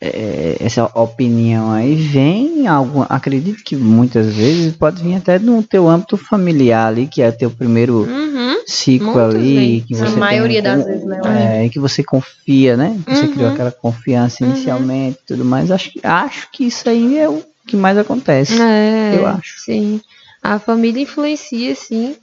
é, essa opinião aí vem algum, acredito que muitas vezes pode vir até no teu âmbito familiar ali, que é teu primeiro uhum, ciclo ali, que você a maioria tem, das vezes, né? É, que você confia, né? Você uhum. criou aquela confiança uhum. inicialmente, tudo mais. Acho, acho que isso aí é o que mais acontece. É, eu acho. Sim. A família influencia, sim.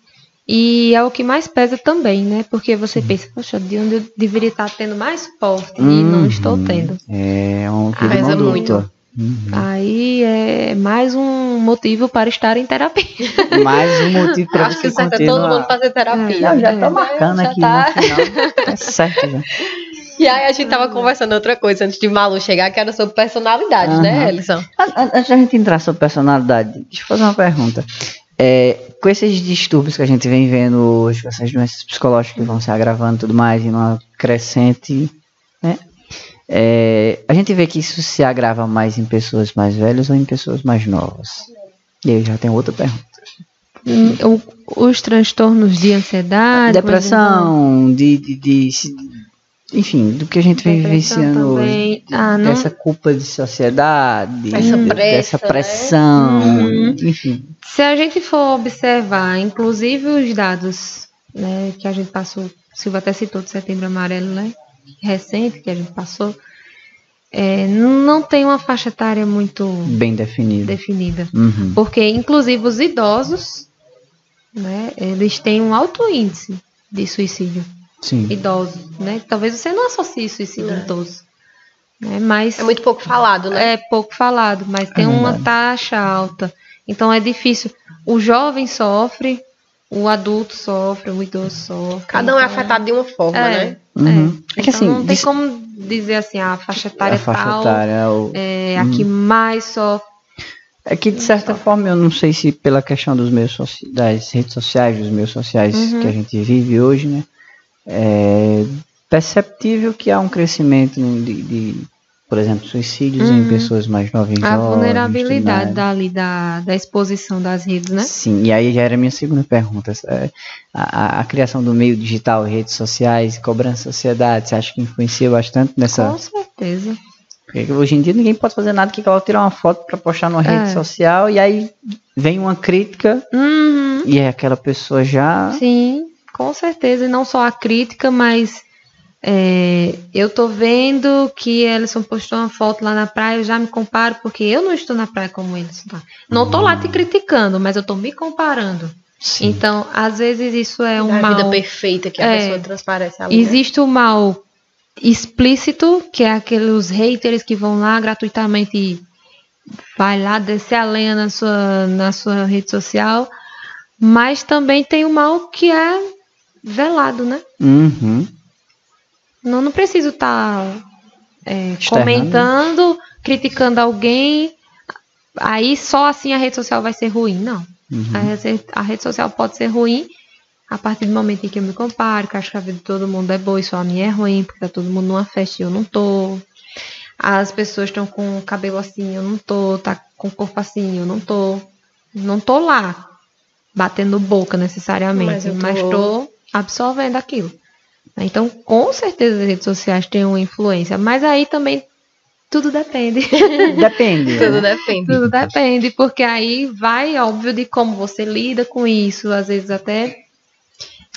E é o que mais pesa também, né? Porque você uhum. pensa, poxa, de onde eu deveria estar tendo mais suporte uhum. e não uhum. estou tendo. É um ah, pesa muito. Uhum. Aí é mais um motivo para estar em terapia. Mais um motivo para você continuar. Acho que é todo mundo fazer terapia. É, já estou marcando já aqui tá. no final. Tá certo já. E aí a gente tava conversando outra coisa antes de Malu chegar, que era sobre personalidade, uhum. né, Elison? Antes da gente entrar sobre personalidade, deixa eu fazer uma pergunta. É, com esses distúrbios que a gente vem vendo hoje, com essas doenças psicológicas que vão se agravando e tudo mais, e numa crescente, né? É, a gente vê que isso se agrava mais em pessoas mais velhas ou em pessoas mais novas? E aí já tem outra pergunta. Hum, os transtornos de ansiedade, depressão, de, de, de, enfim, do que a gente vem vivenciando hoje, ah, dessa culpa de sociedade, pressa, dessa né? pressão, né? enfim. Se a gente for observar, inclusive os dados né, que a gente passou, Silva até citou de setembro amarelo, né, recente que a gente passou, é, não tem uma faixa etária muito bem definida, definida uhum. porque inclusive os idosos, né, eles têm um alto índice de suicídio. Sim. idosos, né? Talvez você não associe suicídio é. idoso. Né? Mas é muito pouco falado, né? É pouco falado, mas tem é uma taxa alta. Então é difícil. O jovem sofre, o adulto sofre, o idoso sofre. Cada um é então, é afetado de uma forma, é, né? Uhum. É. é que, então, assim, não tem como dizer assim, a faixa etária a faixa tal, etária é, o... é a que uhum. mais sofre. É que de certa forma eu não sei se pela questão dos meios das redes sociais, dos meios sociais uhum. que a gente vive hoje, né? É perceptível que há um crescimento de, de por exemplo, suicídios uhum. em pessoas mais novas. A jovens, vulnerabilidade dali, da, da exposição das redes, né? Sim, e aí já era a minha segunda pergunta. É, a, a, a criação do meio digital, redes sociais, cobrança sociedade, você acha que influencia bastante nessa. Com certeza. Porque hoje em dia ninguém pode fazer nada que coloque tirar uma foto para postar numa rede é. social e aí vem uma crítica uhum. e é aquela pessoa já Sim com certeza, e não só a crítica, mas é, eu tô vendo que Ellison postou uma foto lá na praia, eu já me comparo, porque eu não estou na praia como eles. Tá? Não tô lá te criticando, mas eu tô me comparando. Sim. Então, às vezes isso é um a mal. A vida perfeita que a é, pessoa transparece ali. Existe o mal explícito, que é aqueles haters que vão lá gratuitamente e vai lá descer a lenha na sua, na sua rede social. Mas também tem o mal que é velado, né? Uhum. Não, não preciso estar tá, é, comentando, criticando alguém. Aí só assim a rede social vai ser ruim. Não. Uhum. A, a, rede social pode ser ruim a partir do momento em que eu me comparo, que acho que a vida de todo mundo é boa e só a minha é ruim, porque tá todo mundo numa festa e eu não tô. As pessoas estão com o cabelo assim, eu não tô. Tá com o corpo assim, eu não tô. Não tô lá batendo boca necessariamente, mas, tô... mas tô absorvendo aquilo. Então, com certeza as redes sociais têm uma influência, mas aí também tudo depende. Depende. tudo né? depende. Tudo depende, porque aí vai, óbvio, de como você lida com isso, às vezes até.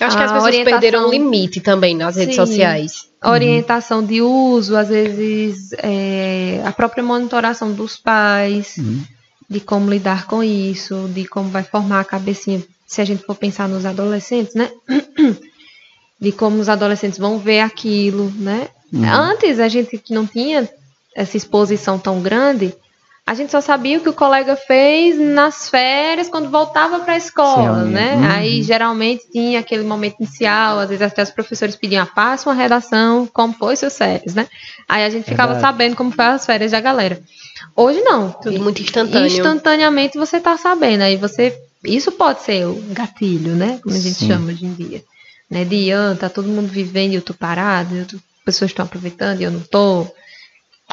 Eu acho que as pessoas orientação... perderam o limite também nas redes Sim, sociais. A orientação uhum. de uso, às vezes é, a própria monitoração dos pais, uhum. de como lidar com isso, de como vai formar a cabecinha, se a gente for pensar nos adolescentes, né? de como os adolescentes vão ver aquilo, né? Uhum. Antes a gente que não tinha essa exposição tão grande, a gente só sabia o que o colega fez nas férias quando voltava para a escola, Sim, né? Uhum. Aí geralmente tinha aquele momento inicial, às vezes até os professores pediam, ah, passa uma redação, compôs seus férias, né? Aí a gente ficava Verdade. sabendo como foi as férias da galera. Hoje não. Tudo muito instantâneo. Instantaneamente você tá sabendo. Aí você. Isso pode ser o gatilho, né? Como a gente Sim. chama hoje em dia né? De ah, tá todo mundo vivendo e eu tô parado, eu tô, pessoas estão aproveitando e eu não tô.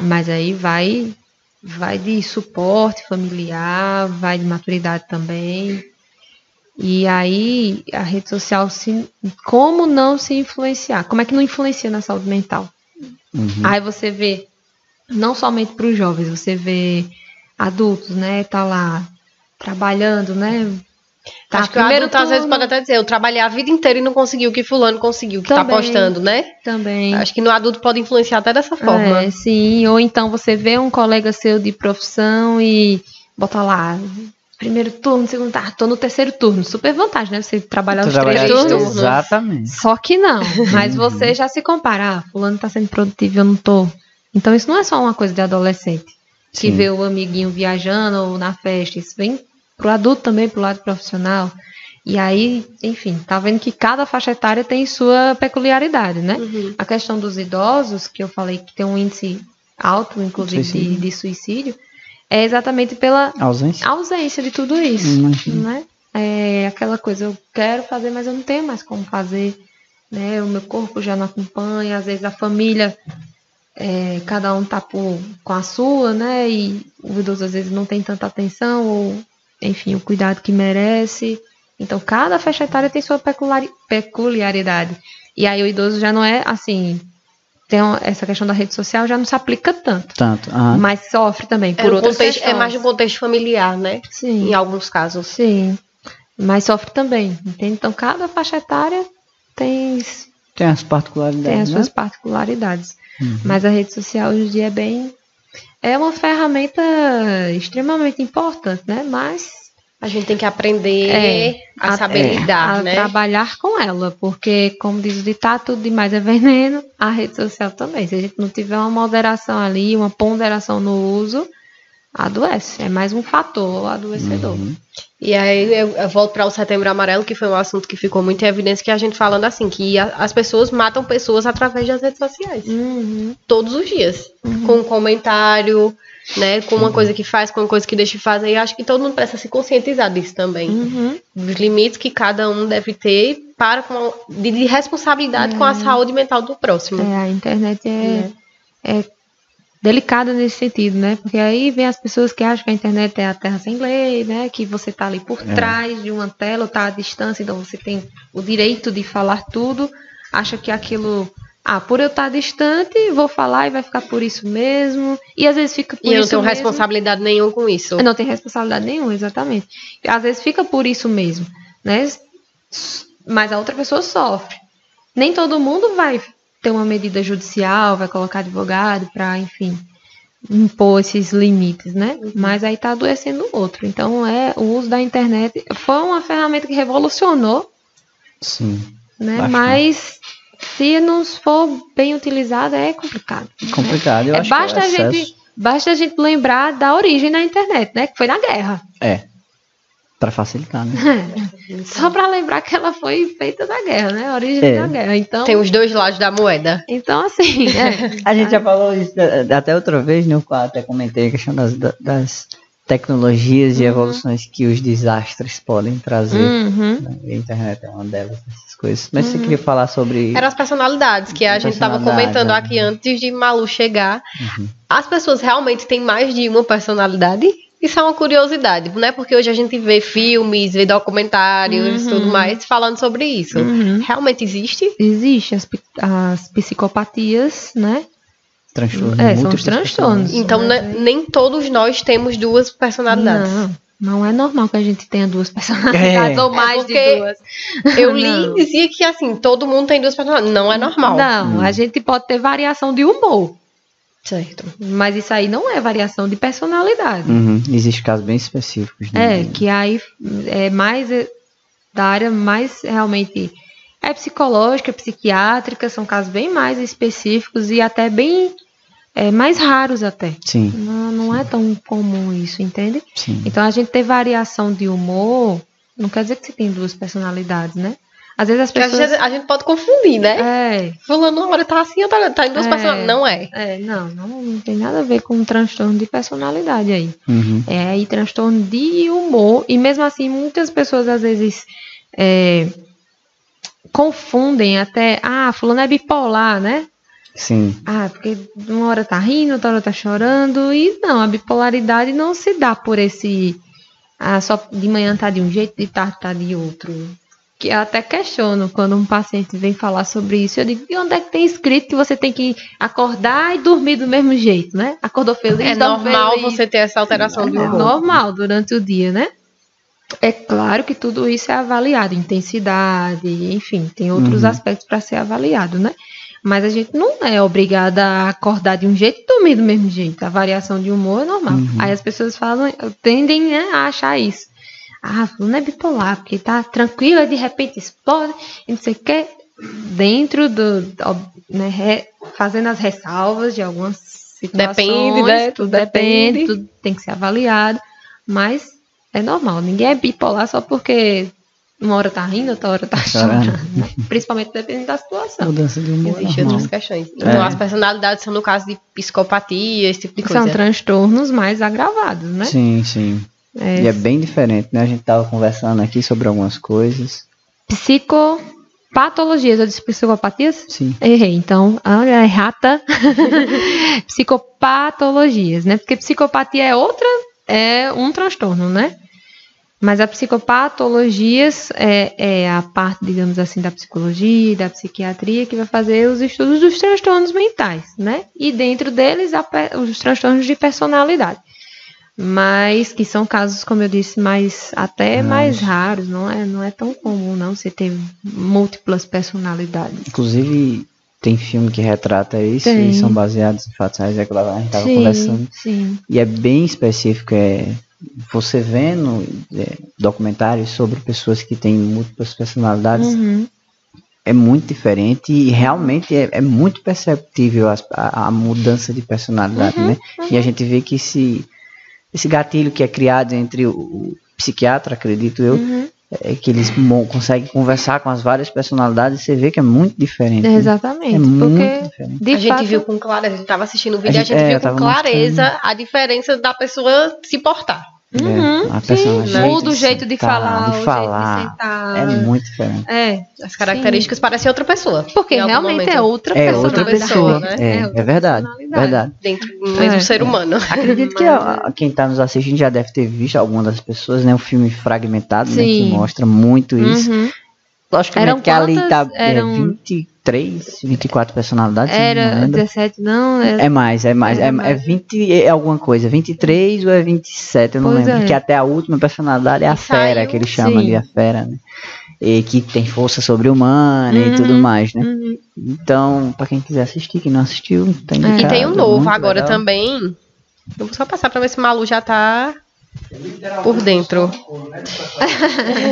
Mas aí vai vai de suporte familiar, vai de maturidade também. E aí a rede social se, como não se influenciar? Como é que não influencia na saúde mental? Uhum. Aí você vê não somente para os jovens, você vê adultos, né, tá lá trabalhando, né, Tá, Acho que primeiro turno... às vezes pode até dizer, eu trabalhei a vida inteira e não consegui o que fulano conseguiu, que tá também, tá postando, né? Também. Acho que no adulto pode influenciar até dessa forma. É, sim, ou então você vê um colega seu de profissão e bota lá, primeiro turno, segundo, tá, tô no terceiro turno, super vantagem, né? Você trabalhar os três turnos. Exatamente. Só que não, mas você já se compara, ah, fulano tá sendo produtivo, eu não tô. Então isso não é só uma coisa de adolescente. Que vê o amiguinho viajando ou na festa, isso vem para o adulto também, para o lado profissional. E aí, enfim, tá vendo que cada faixa etária tem sua peculiaridade, né? Uhum. A questão dos idosos, que eu falei que tem um índice alto, inclusive, suicídio. De, de, suicídio, é exatamente pela ausência, ausência de tudo isso, né? É aquela coisa, eu quero fazer, mas eu não tenho mais como fazer, né? O meu corpo já não acompanha, às vezes a família, é, cada um tá por, com a sua, né? E o idoso às vezes não tem tanta atenção ou enfim, o cuidado que merece. Então, cada faixa etária tem sua peculiaridade. E aí o idoso já não é assim. Tem essa questão da rede social já não se aplica tanto. Tanto. Uhum. Mas sofre também por é outras contexto, É mais um contexto familiar, né? Sim. Em alguns casos. Sim. Mas sofre também, entende? Então, cada faixa etária tem. Tem as particularidades. Tem as né? suas particularidades. Uhum. Mas a rede social hoje em dia é bem é uma ferramenta extremamente importante, né? Mas a gente tem que aprender é, a, a, saber é, lidar, a né? trabalhar com ela, porque como diz o ditado, tudo demais é veneno, a rede social também. Se a gente não tiver uma moderação ali, uma ponderação no uso, adoece. É mais um fator adoecedor. Uhum. E aí eu, eu volto para o Setembro Amarelo, que foi um assunto que ficou muito em evidência, que a gente falando assim, que a, as pessoas matam pessoas através das redes sociais. Uhum. Todos os dias. Uhum. Com um comentário, né? Com uma uhum. coisa que faz, com uma coisa que deixa de fazer. E acho que todo mundo precisa se conscientizar disso também. Uhum. Dos limites que cada um deve ter para com, de, de responsabilidade com a é. saúde mental do próximo. É, a internet é, é. é delicada nesse sentido, né? Porque aí vem as pessoas que acham que a internet é a terra sem lei, né? Que você tá ali por é. trás de uma tela tá à distância, então você tem o direito de falar tudo, acha que aquilo ah, por eu estar distante, vou falar e vai ficar por isso mesmo. E às vezes fica por e isso mesmo. E eu não tenho responsabilidade nenhuma com isso. Não tem responsabilidade nenhuma, exatamente. Às vezes fica por isso mesmo, né? mas a outra pessoa sofre. Nem todo mundo vai ter uma medida judicial, vai colocar advogado para, enfim, impor esses limites, né? Uhum. Mas aí tá adoecendo o outro. Então é o uso da internet foi uma ferramenta que revolucionou. Sim. Né? Mas se não for bem utilizada é complicado. Complicado, eu é, acho basta que a gente basta a gente lembrar da origem da internet, né? Que foi na guerra. É. Para facilitar, né? É. Só para lembrar que ela foi feita na guerra, né? A origem é. da guerra. Então tem os dois lados da moeda. Então assim, é. a gente já falou isso até outra vez, né? Eu até comentei a questão das, das tecnologias uhum. e evoluções que os desastres podem trazer. Uhum. Né? A internet é uma delas, essas coisas. Mas uhum. você queria falar sobre. Eram as personalidades que a gente estava comentando né? aqui antes de Malu chegar. Uhum. As pessoas realmente têm mais de uma personalidade? Isso é uma curiosidade, né? Porque hoje a gente vê filmes, vê documentários e uhum. tudo mais falando sobre isso. Uhum. Realmente existe? Existe as, as psicopatias, né? Transtornos. É, são os transtornos. Então, né? nem todos nós temos duas personalidades. Não. Não é normal que a gente tenha duas personalidades é. ou mais é de duas. Eu li e dizia que assim, todo mundo tem duas personalidades. Não é normal. Não, hum. a gente pode ter variação de humor. Certo. Mas isso aí não é variação de personalidade. Uhum. Existem casos bem específicos. Né? É, que aí é mais é, da área mais realmente é psicológica, psiquiátrica, são casos bem mais específicos e até bem é, mais raros até. Sim. Não, não é tão comum isso, entende? Sim. Então a gente ter variação de humor não quer dizer que você tem duas personalidades, né? Às vezes as pessoas. A gente pode confundir, né? É. Fulano uma hora tá assim, outra tá em duas é. personalidades. Não é. É, não, não, não tem nada a ver com transtorno de personalidade aí. Uhum. É aí transtorno de humor. E mesmo assim, muitas pessoas às vezes é, confundem até. Ah, fulano é bipolar, né? Sim. Ah, porque uma hora tá rindo, outra hora tá chorando. E não, a bipolaridade não se dá por esse. Ah, só de manhã tá de um jeito, de tarde tá de outro que eu até questiono quando um paciente vem falar sobre isso. Eu digo, e onde é que tem escrito que você tem que acordar e dormir do mesmo jeito, né? Acordou feliz, É normal feliz. você ter essa alteração do humor. É normal durante o dia, né? É claro que tudo isso é avaliado, intensidade, enfim, tem outros uhum. aspectos para ser avaliado, né? Mas a gente não é obrigada a acordar de um jeito e dormir do mesmo jeito. A variação de humor é normal. Uhum. Aí as pessoas falam, tendem né, a achar isso ah, não é bipolar, porque tá tranquila e de repente explode, e não sei o que, dentro do, né, re, fazendo as ressalvas de algumas situações. Depende, né? Tudo depende, depende, tudo tem que ser avaliado, mas é normal, ninguém é bipolar só porque uma hora tá rindo, outra hora tá chorando. Né? Principalmente dependendo da situação. Mudança de humor. Existem outras questões. Então, é. as personalidades são no caso de psicopatia, esse tipo de coisa. São transtornos mais agravados, né? Sim, sim. É. E é bem diferente, né? A gente tava conversando aqui sobre algumas coisas. Psicopatologias, eu disse psicopatias? Sim. Errei, então, olha, é rata. Psicopatologias, né? Porque psicopatia é outra, é um transtorno, né? Mas a psicopatologias é, é, a parte, digamos assim, da psicologia da psiquiatria que vai fazer os estudos dos transtornos mentais, né? E dentro deles, a, os transtornos de personalidade mas que são casos, como eu disse, mais até mais raros, não é, não é tão comum não você ter múltiplas personalidades. Inclusive tem filme que retrata isso tem. e são baseados em fatos reais, é que a gente estava conversando. Sim. E é bem específico, é você vendo é, documentários sobre pessoas que têm múltiplas personalidades, uhum. é muito diferente e realmente é, é muito perceptível a, a, a, mudança de personalidade, uhum, né? Uhum. E a gente vê que se esse gatilho que é criado entre o, o psiquiatra, acredito eu, uhum. é que eles conseguem conversar com as várias personalidades e você vê que é muito diferente. Né? Exatamente. É muito diferente. a gente viu com clareza, a gente estava assistindo o vídeo, a gente, a gente é, viu com clareza mostrando. a diferença da pessoa se portar. Uhum, é, a sim, muda o jeito de falar, de falar, de sentar. É muito diferente. É, as características sim. parecem outra pessoa. Porque realmente momento. é outra é pessoa. Outra pessoa né? É, é, é verdade, verdade. Dentro do mesmo é. ser humano. Acredito que a, quem está nos assistindo já deve ter visto alguma das pessoas, né? Um filme fragmentado, né? Que mostra muito isso. Uhum. Logicamente que ali tá eram... é, 23, 24 personalidades. Era não 17, não? Era... É mais, é mais. É, é 20 é alguma coisa. 23 ou é 27, eu não pois lembro. É. Que até a última personalidade é a fera, Saiu, que ele chama sim. de a fera, né? E que tem força sobre-humana uhum, e tudo mais, né? Uhum. Então, para quem quiser assistir, quem não assistiu, tem é. E tem um novo agora legal. também. Eu vou só passar pra ver se o Malu já tá por dentro.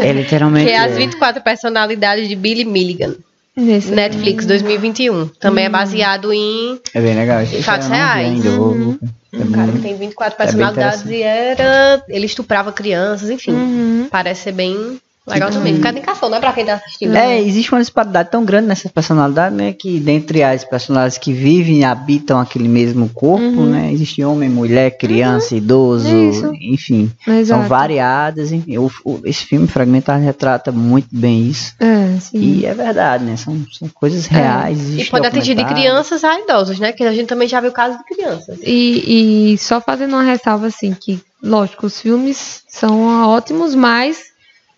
É literalmente. que é as 24 personalidades de Billy Milligan. Nesse Netflix 2021. Também é hum. é baseado em. É bem legal. Em fatos reais. Uhum. É um cara que tem 24 é personalidades é e era. Ele estuprava crianças, enfim. Uhum. Parece ser bem Legal também. Fica a indicação, não é pra quem tá assistindo. É, né? existe uma disparidade tão grande nessa personalidade, né? Que dentre as personalidades que vivem e habitam aquele mesmo corpo, uhum. né? Existe homem, mulher, criança, uhum. idoso, isso. enfim. Exato. São variadas. Enfim, o, o, esse filme Fragmentar retrata muito bem isso. É, e é verdade, né? São, são coisas é. reais. É. E pode atingir de crianças a idosos, né? Que a gente também já viu casos de crianças. E, e só fazendo uma ressalva assim, que, lógico, os filmes são ótimos, mas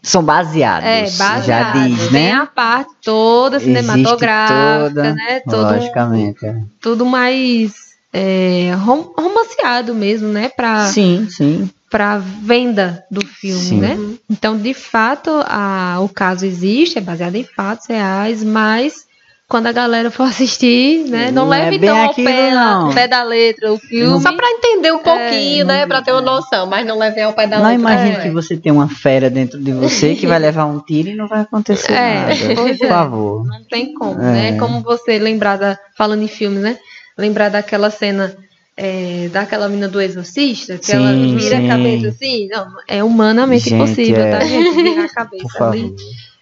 são baseados. É, baseados. Já diz, né? Tem a parte toda cinematográfica, toda, né? Todo, logicamente. É. Tudo mais é, rom romanceado mesmo, né? Pra, sim, sim. Pra venda do filme, sim. né? Então, de fato, a, o caso existe, é baseado em fatos reais, mas quando a galera for assistir, né? Não, não leve é então ao pé, não. pé da letra o filme. Só para entender um pouquinho, é, né? Para ter uma noção, mas não leve ao pé da não letra. Não imagine é. que você tem uma fera dentro de você que vai levar um tiro e não vai acontecer é, nada. Por é. favor. Não tem como, né? É. Como você lembrar da. Falando em filmes, né? Lembrar daquela cena. É, daquela mina do exorcista, que sim, ela vira sim. a cabeça assim, não, é humanamente gente, impossível, tá, gente? Virar a cabeça ali.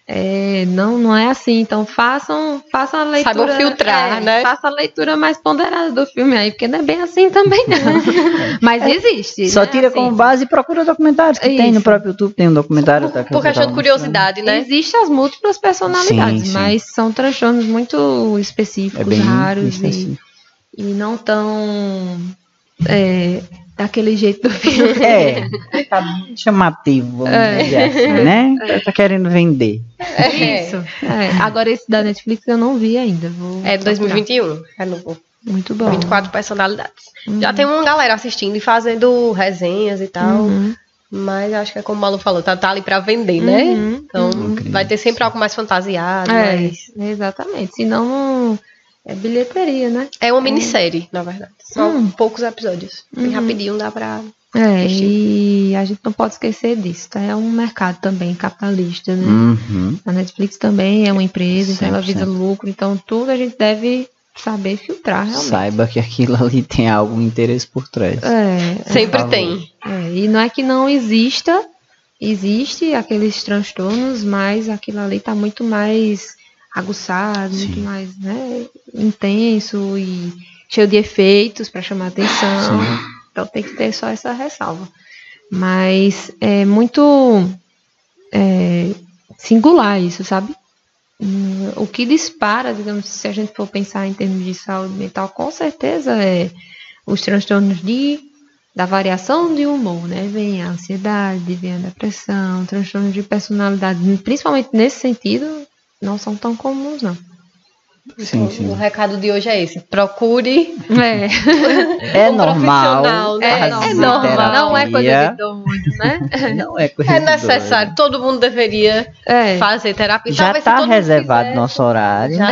É, não, não é assim. Então façam, façam a leitura. Saibam filtrar, é, né? Faça a leitura mais ponderada do filme aí, porque não é bem assim também, não. Mas é, existe. Só né? tira assim. como base e procura documentários que Isso. tem no próprio YouTube, tem um documentário. Por, por questão de curiosidade, né? Existem as múltiplas personalidades, sim, sim. mas são transtornos muito específicos, é raros e, e, não tão. É, daquele jeito do filme. É, tá chamativo, vamos é. assim, né? É. Tá querendo vender. É. Isso. É. Agora esse da Netflix eu não vi ainda. Vou é 2021, é novo. Muito bom. 24 personalidades. Uhum. Já tem uma galera assistindo e fazendo resenhas e tal. Uhum. Mas acho que é como o Malu falou, tá, tá ali pra vender, né? Uhum. Então vai ter sempre algo mais fantasiado. É, mas... exatamente. Senão não é bilheteria, né? É uma minissérie, é. na verdade. São hum. poucos episódios. Bem uhum. rapidinho dá pra. É, e a gente não pode esquecer disso, tá? É um mercado também capitalista, né? Uhum. A Netflix também é uma empresa, então ela visa lucro, então tudo a gente deve saber filtrar realmente. Saiba que aquilo ali tem algum interesse por trás. É, Sempre tem. É, e não é que não exista, existe aqueles transtornos, mas aquilo ali tá muito mais aguçado, Sim. muito mais né, intenso e cheio de efeitos para chamar atenção. Sim. Então tem que ter só essa ressalva. Mas é muito é, singular isso, sabe? Hum, o que dispara, digamos, se a gente for pensar em termos de saúde mental, com certeza é os transtornos de, da variação de humor, né? Vem a ansiedade, vem a depressão, transtornos de personalidade, principalmente nesse sentido, não são tão comuns, não. Sim, então, sim. O recado de hoje é esse: procure. É, é um normal. Né? É, é normal. Não é coisa de doido, né? Não é coisa É necessário. Todo mundo deveria é. fazer terapia. Já está reservado fizer, nosso horário. Já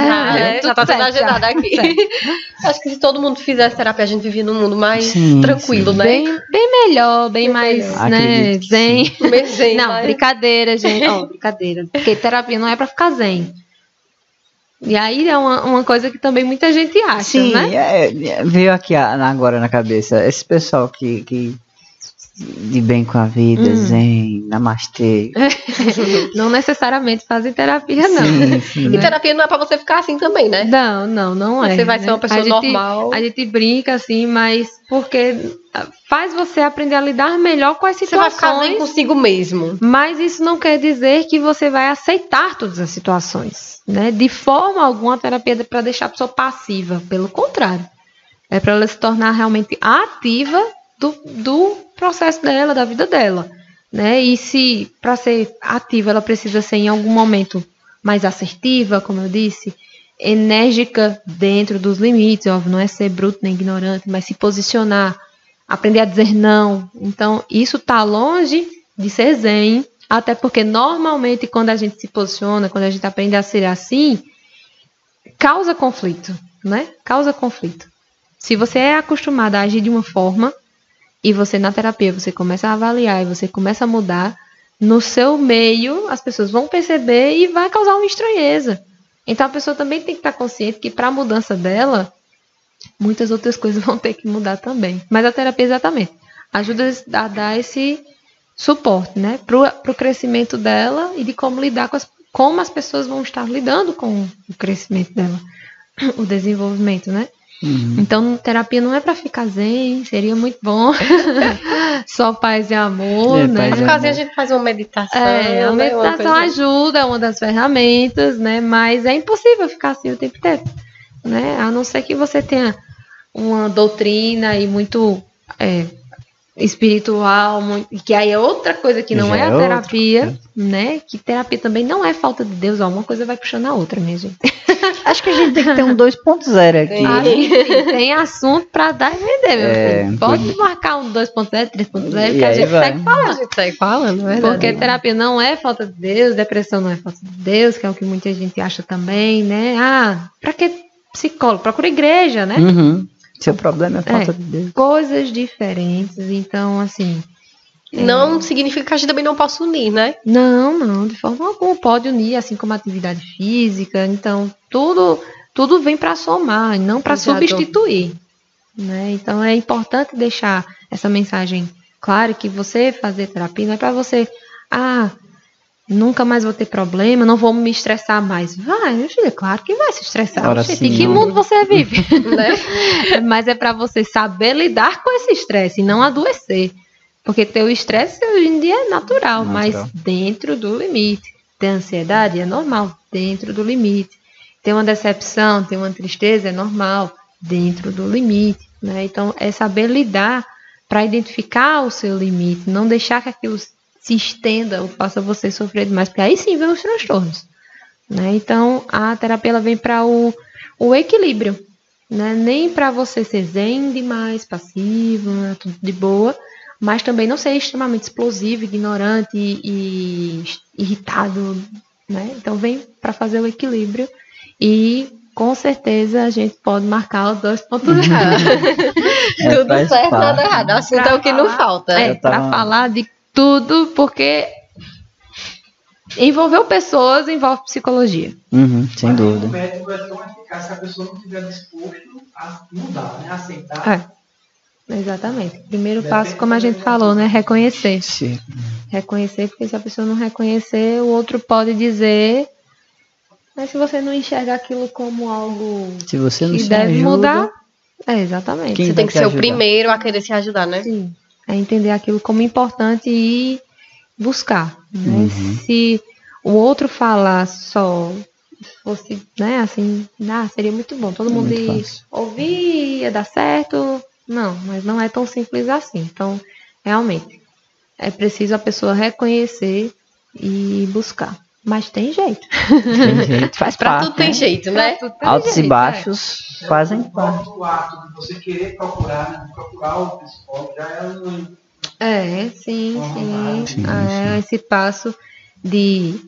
está é, tá tudo agendado aqui. Acho que se todo mundo fizesse terapia, a gente vivia num mundo mais sim, tranquilo, sim. né? Bem, bem melhor, bem, bem mais, melhor. né? Zen. zen. Não, mas... brincadeira, gente. Oh, brincadeira. Porque terapia não é para ficar zen. E aí é uma, uma coisa que também muita gente acha, Sim, né? É, é veio aqui agora na cabeça, esse pessoal que, que de bem com a vida, hum. zen, namastê. não necessariamente fazem terapia, não. Sim, sim, né? E terapia não é pra você ficar assim também, né? Não, não, não é. Você vai ser uma pessoa a gente, normal. A gente brinca assim, mas porque faz você aprender a lidar melhor com as situações. Você vai ficar bem consigo mesmo. Mas isso não quer dizer que você vai aceitar todas as situações, né? De forma alguma, a terapia é para deixar a pessoa passiva. Pelo contrário. É para ela se tornar realmente ativa do, do processo dela, da vida dela. Né? E se para ser ativa ela precisa ser em algum momento mais assertiva, como eu disse, enérgica dentro dos limites, óbvio, não é ser bruto nem ignorante, mas se posicionar, aprender a dizer não. Então, isso está longe de ser zen, até porque normalmente quando a gente se posiciona, quando a gente aprende a ser assim, causa conflito, né? Causa conflito. Se você é acostumado a agir de uma forma e você na terapia você começa a avaliar e você começa a mudar, no seu meio as pessoas vão perceber e vai causar uma estranheza. Então a pessoa também tem que estar consciente que para a mudança dela, muitas outras coisas vão ter que mudar também. Mas a terapia exatamente ajuda a dar esse suporte, né, para o crescimento dela e de como lidar com as, como as pessoas vão estar lidando com o crescimento dela, o desenvolvimento, né? Uhum. Então, terapia não é para ficar zen, seria muito bom. Só paz e amor, é, né? No caso, a gente faz uma meditação. É, a né? meditação ajuda, é uma das ferramentas, né? Mas é impossível ficar assim o tempo inteiro, né? A não ser que você tenha uma doutrina e muito é, espiritual, que aí é outra coisa que não Já é a é terapia, outra. né? Que terapia também não é falta de Deus, ó, uma coisa vai puxando a outra, minha gente. Acho que a gente tem que ter um 2.0 aqui. Tem, tem assunto pra dar e vender, meu é, filho. Pode marcar um 2.0, 3.0, que a gente vai. segue falando. A gente segue falando, verdade. Porque terapia não é falta de Deus, depressão não é falta de Deus, que é o que muita gente acha também, né? Ah, pra que psicólogo? Procura igreja, né? Uhum. Seu problema é falta é, de Deus. Coisas diferentes, então, assim. Não é... significa que a gente também não possa unir, né? Não, não, de forma alguma pode unir, assim como a atividade física. Então, tudo, tudo vem para somar, não para substituir. Né? Então, é importante deixar essa mensagem clara que você fazer terapia não é para você, ah, nunca mais vou ter problema, não vou me estressar mais. Vai, meu filho, é claro que vai se estressar. Ora, em que mundo você vive? né? Mas é para você saber lidar com esse estresse e não adoecer. Porque ter o estresse hoje em dia é natural, natural, mas dentro do limite. Ter ansiedade é normal, dentro do limite. Ter uma decepção, ter uma tristeza é normal, dentro do limite. Né? Então, é saber lidar para identificar o seu limite, não deixar que aquilo se estenda ou faça você sofrer demais, porque aí sim vem os transtornos. Né? Então, a terapia ela vem para o, o equilíbrio, né? nem para você ser zen demais, passivo, né? tudo de boa, mas também não ser extremamente explosivo, ignorante e, e irritado. Né? Então, vem para fazer o equilíbrio e com certeza a gente pode marcar os dois pontos errados. É, Tudo certo, nada errado. O assunto é o que não falta. É, para falar de tudo, porque envolveu pessoas, envolve psicologia. Uhum, sem dúvida. O médico é tão eficaz se a pessoa não estiver disposto a mudar, né? A aceitar. É. Exatamente. Primeiro passo, como a gente falou, né? Reconhecer. Sim. Reconhecer, porque se a pessoa não reconhecer, o outro pode dizer. Mas se você não enxerga aquilo como algo se você não que deve ajuda, mudar. É, exatamente. Você tem que ser ajudar? o primeiro a querer se ajudar, né? Sim é entender aquilo como importante e buscar. Né? Uhum. Se o outro falar só fosse, né, assim, ah, seria muito bom. Todo mundo ia ouvir, ia dar certo. Não, mas não é tão simples assim. Então, realmente, é preciso a pessoa reconhecer e buscar. Mas tem jeito. Tem jeito, faz pra parte. tudo tem né? jeito, né? Tem Altos jeito, e baixos é. fazem parte. O ato de você querer procurar, né? procurar o psicólogo já é um. É, sim, sim. sim, é, esse passo de.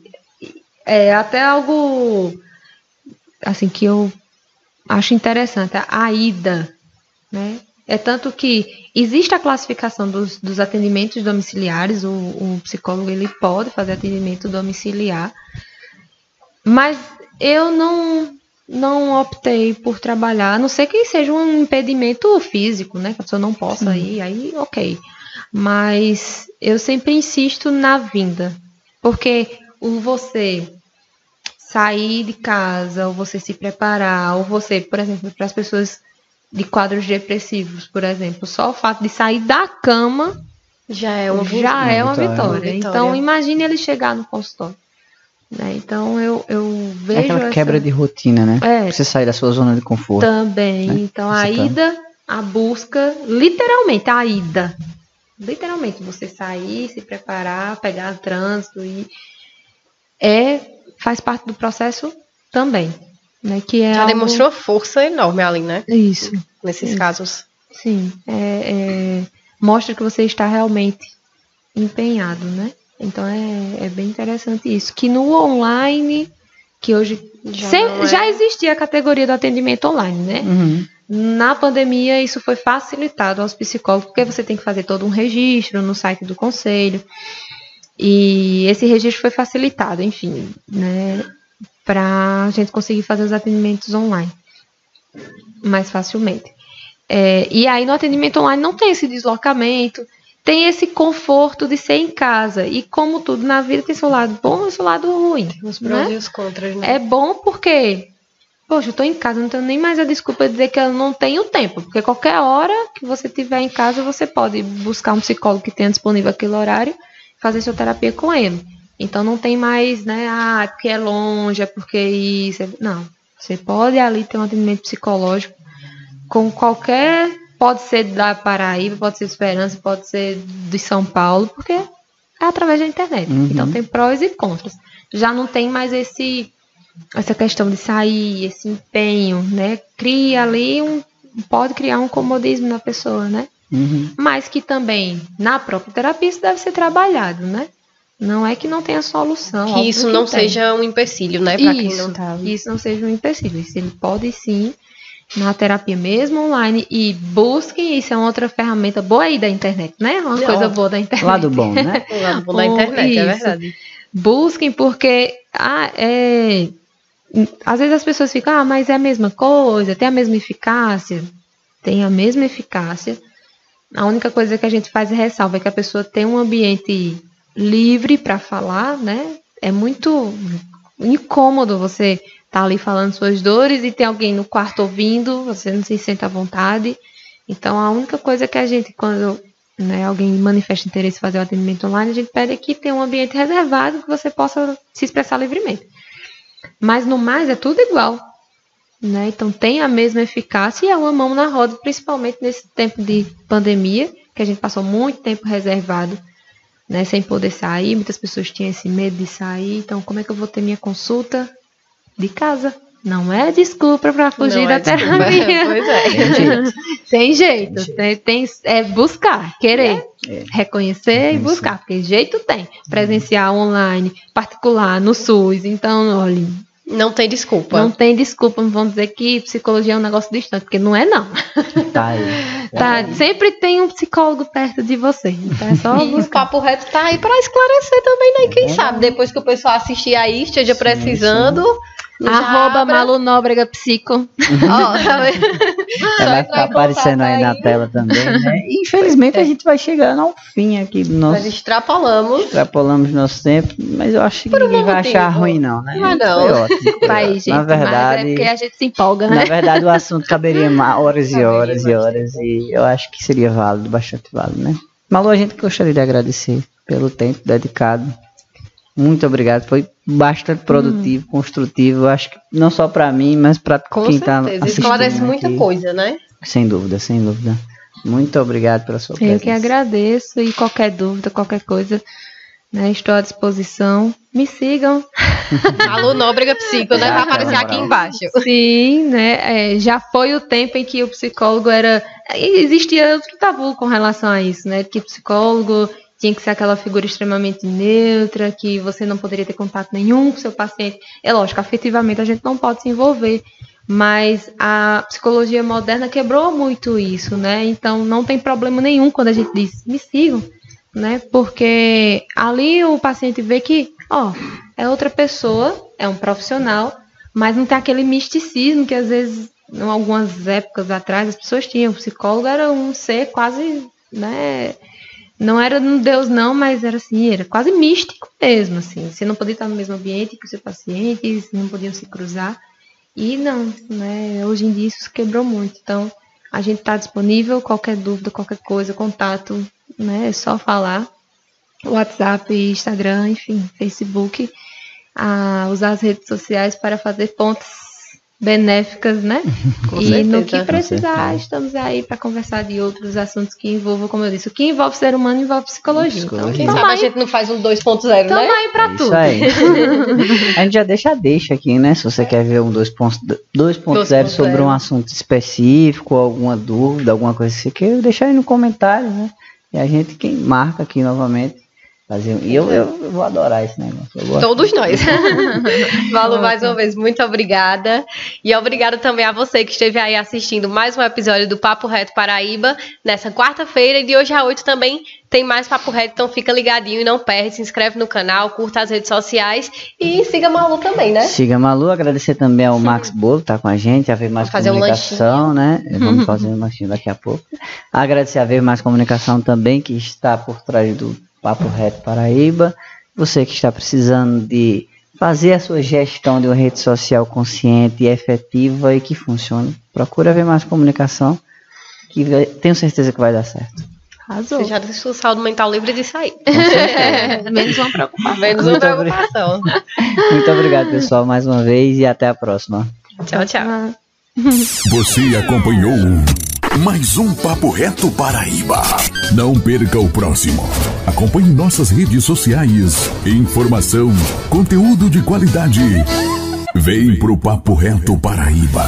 É até algo assim que eu acho interessante, a ida, né? É tanto que existe a classificação dos, dos atendimentos domiciliares, o, o, psicólogo ele pode fazer atendimento domiciliar, mas eu não não optei por trabalhar, a não ser que seja um impedimento físico, né? Que a pessoa não possa Sim. ir, aí ok. Mas eu sempre insisto na vinda, porque o você sair de casa, ou você se preparar, ou você, por exemplo, para as pessoas de quadros depressivos, por exemplo. Só o fato de sair da cama já é uma, já é uma vitória. vitória. Então, imagine ele chegar no consultório. Né? Então, eu, eu vejo. É aquela essa... quebra de rotina, né? É, você sair da sua zona de conforto. Também. Né? Então, a tá ida, a busca, literalmente, a ida. Literalmente, você sair, se preparar, pegar trânsito e. É faz parte do processo também. Né, que é Já algo... demonstrou força enorme ali, né? Isso. Nesses isso. casos. Sim. É, é, mostra que você está realmente empenhado, né? Então é, é bem interessante isso. Que no online, que hoje já, sem, é... já existia a categoria do atendimento online, né? Uhum. Na pandemia, isso foi facilitado aos psicólogos, porque você tem que fazer todo um registro no site do conselho. E esse registro foi facilitado, enfim, né? Para a gente conseguir fazer os atendimentos online mais facilmente. É, e aí no atendimento online não tem esse deslocamento, tem esse conforto de ser em casa. E como tudo na vida tem seu lado bom e seu lado ruim. Os prós né? e os contras, né? É bom porque, poxa, eu tô em casa, não tenho nem mais a desculpa de dizer que eu não tenho tempo. Porque qualquer hora que você tiver em casa, você pode buscar um psicólogo que tenha disponível aquele horário fazer sua terapia com ele. Então não tem mais, né, ah, é porque é longe, é porque isso. É... Não. Você pode ali ter um atendimento psicológico com qualquer. Pode ser da Paraíba, pode ser de Esperança, pode ser de São Paulo, porque é através da internet. Uhum. Então tem prós e contras. Já não tem mais esse essa questão de sair, esse empenho, né? Cria ali um. Pode criar um comodismo na pessoa, né? Uhum. Mas que também, na própria terapia, isso deve ser trabalhado, né? Não é que não tenha solução. Que isso que não tem. seja um empecilho, né? Para quem Isso, não tá. que isso não seja um empecilho. Isso ele pode sim, na terapia mesmo online, e busquem, isso é uma outra ferramenta boa aí da internet, né? Uma Não. coisa boa da internet. Lado bom, né? O lado bom da internet, é isso. verdade. Busquem, porque ah, é, às vezes as pessoas ficam, ah, mas é a mesma coisa, tem a mesma eficácia. Tem a mesma eficácia. A única coisa que a gente faz é ressalva é que a pessoa tem um ambiente livre para falar, né? É muito incômodo você estar ali falando suas dores e tem alguém no quarto ouvindo, você não se sente à vontade. Então a única coisa que a gente, quando né, alguém manifesta interesse em fazer o atendimento online, a gente pede é que tenha um ambiente reservado que você possa se expressar livremente. Mas no mais é tudo igual. Né? Então tem a mesma eficácia e é uma mão na roda, principalmente nesse tempo de pandemia, que a gente passou muito tempo reservado, né, sem poder sair. Muitas pessoas tinham esse medo de sair. Então, como é que eu vou ter minha consulta de casa? Não é desculpa para fugir Não da é terapia. Pois é. Tem jeito. Tem jeito, tem, tem- é buscar, querer, É. reconhecer e Reconhecer. buscar, porque jeito tem. Presencial, online, particular, no SUS. Então, olha, Não tem desculpa. não tem desculpa, não vão dizer que psicologia é um negócio distante, porque não é não. Tá aí. Tá, sempre tem um psicólogo perto de você. Então é só E o buscar. Papo Reto tá aí para esclarecer também, né? Quem É. sabe, depois que o pessoal assistir aí, esteja Sim, precisando. já Arroba Malu Nóbrega Psico. Ó, tá vendo? Só Ela vai ficar em aparecendo aí na tela também, né? Infelizmente a gente vai chegando ao fim aqui do Nós nosso. extrapolamos. Extrapolamos nosso tempo, mas eu acho que ninguém vai achar motivo. ruim, não, né? Não. Foi ótimo. foi aí, ótimo. gente. Na Mas é verdade, porque a gente se empolga, na né? verdade, o assunto caberia horas e horas e horas, e eu acho que seria válido, bastante válido, né? Malu, a gente gostaria de agradecer pelo tempo dedicado. Muito obrigado, foi bastante produtivo, construtivo, acho que não só para mim, mas para quem tá certeza. assistindo Esclarece muita aqui. coisa, né? Sem dúvida, sem dúvida. Muito obrigado pela sua Eu presença. que agradeço e qualquer dúvida, qualquer coisa, né, estou à disposição. Me sigam. Alô, Nóbrega Psico, né? Vai aparecer na aqui embaixo. Sim, né? é, já foi o tempo em que o psicólogo era. Existia outro tabu com relação a isso, né? Que psicólogo tinha que ser aquela figura extremamente neutra, que você não poderia ter contato nenhum com seu paciente. É lógico, afetivamente a gente não pode se envolver. Mas a psicologia moderna quebrou muito isso, né? Então não tem problema nenhum quando a gente diz, me sigam, né? Porque ali o paciente vê que, ó, é outra pessoa, é um profissional, mas não tem aquele misticismo que às vezes, em algumas épocas atrás, as pessoas tinham. O psicólogo era um ser quase, né? Não era um deus não, mas era assim, era quase místico mesmo, assim. Você não podia estar no mesmo ambiente que o seu paciente, não podiam se cruzar. E não, né? Hoje em dia isso quebrou muito. Então, a gente está disponível, qualquer dúvida, qualquer coisa, contato, né? É só falar. WhatsApp, Instagram, enfim, Facebook. A usar as redes sociais para fazer pontes benéficas, né? Com e certeza, no que precisar, estamos aí para conversar de outros assuntos que envolvam, como eu disse, o que envolve ser humano envolve psicologia. psicologia. Então, quem sabe a gente não faz um 2.0, né? Tamo aí pra Isso tudo. Aí. a gente já deixa a deixa aqui, né? Se você quer ver um 2.0 sobre um assunto específico, alguma dúvida, alguma coisa que você quer, deixa aí no comentário, né? E a gente quem marca aqui novamente Fazer, e eu, eu, vou adorar esse negócio. Todos nós. Malu, mais uma vez, muito obrigada. E obrigada também a você que esteve aí assistindo mais um episódio do Papo Reto Paraíba, nessa quarta-feira. E de hoje a oito também tem mais Papo Reto, então fica ligadinho e não perde. Se inscreve no canal, curta as redes sociais e siga a Malu também, né? Siga a Malu, agradecer também ao Max Bolo, tá com a gente, a ver mais fazer comunicação, um né? Vamos fazer um lanchinho daqui a pouco. Agradecer a ver mais comunicação também, que está por trás do Papo Reto Paraíba. Você que está precisando de fazer a sua gestão de uma rede social consciente e efetiva e que funcione, procura ver mais comunicação, que tenho certeza que vai dar certo. Arrasou. Você já deixou o saldo mental livre de sair. Menos uma preocupação. Menos uma preocupação. Muito obrigado, pessoal, mais uma vez e até a próxima. Tchau, tchau. Você acompanhou mais um Papo Reto Paraíba. Não perca o próximo. Acompanhe nossas redes sociais. Informação, conteúdo de qualidade. Vem pro Papo Reto Paraíba.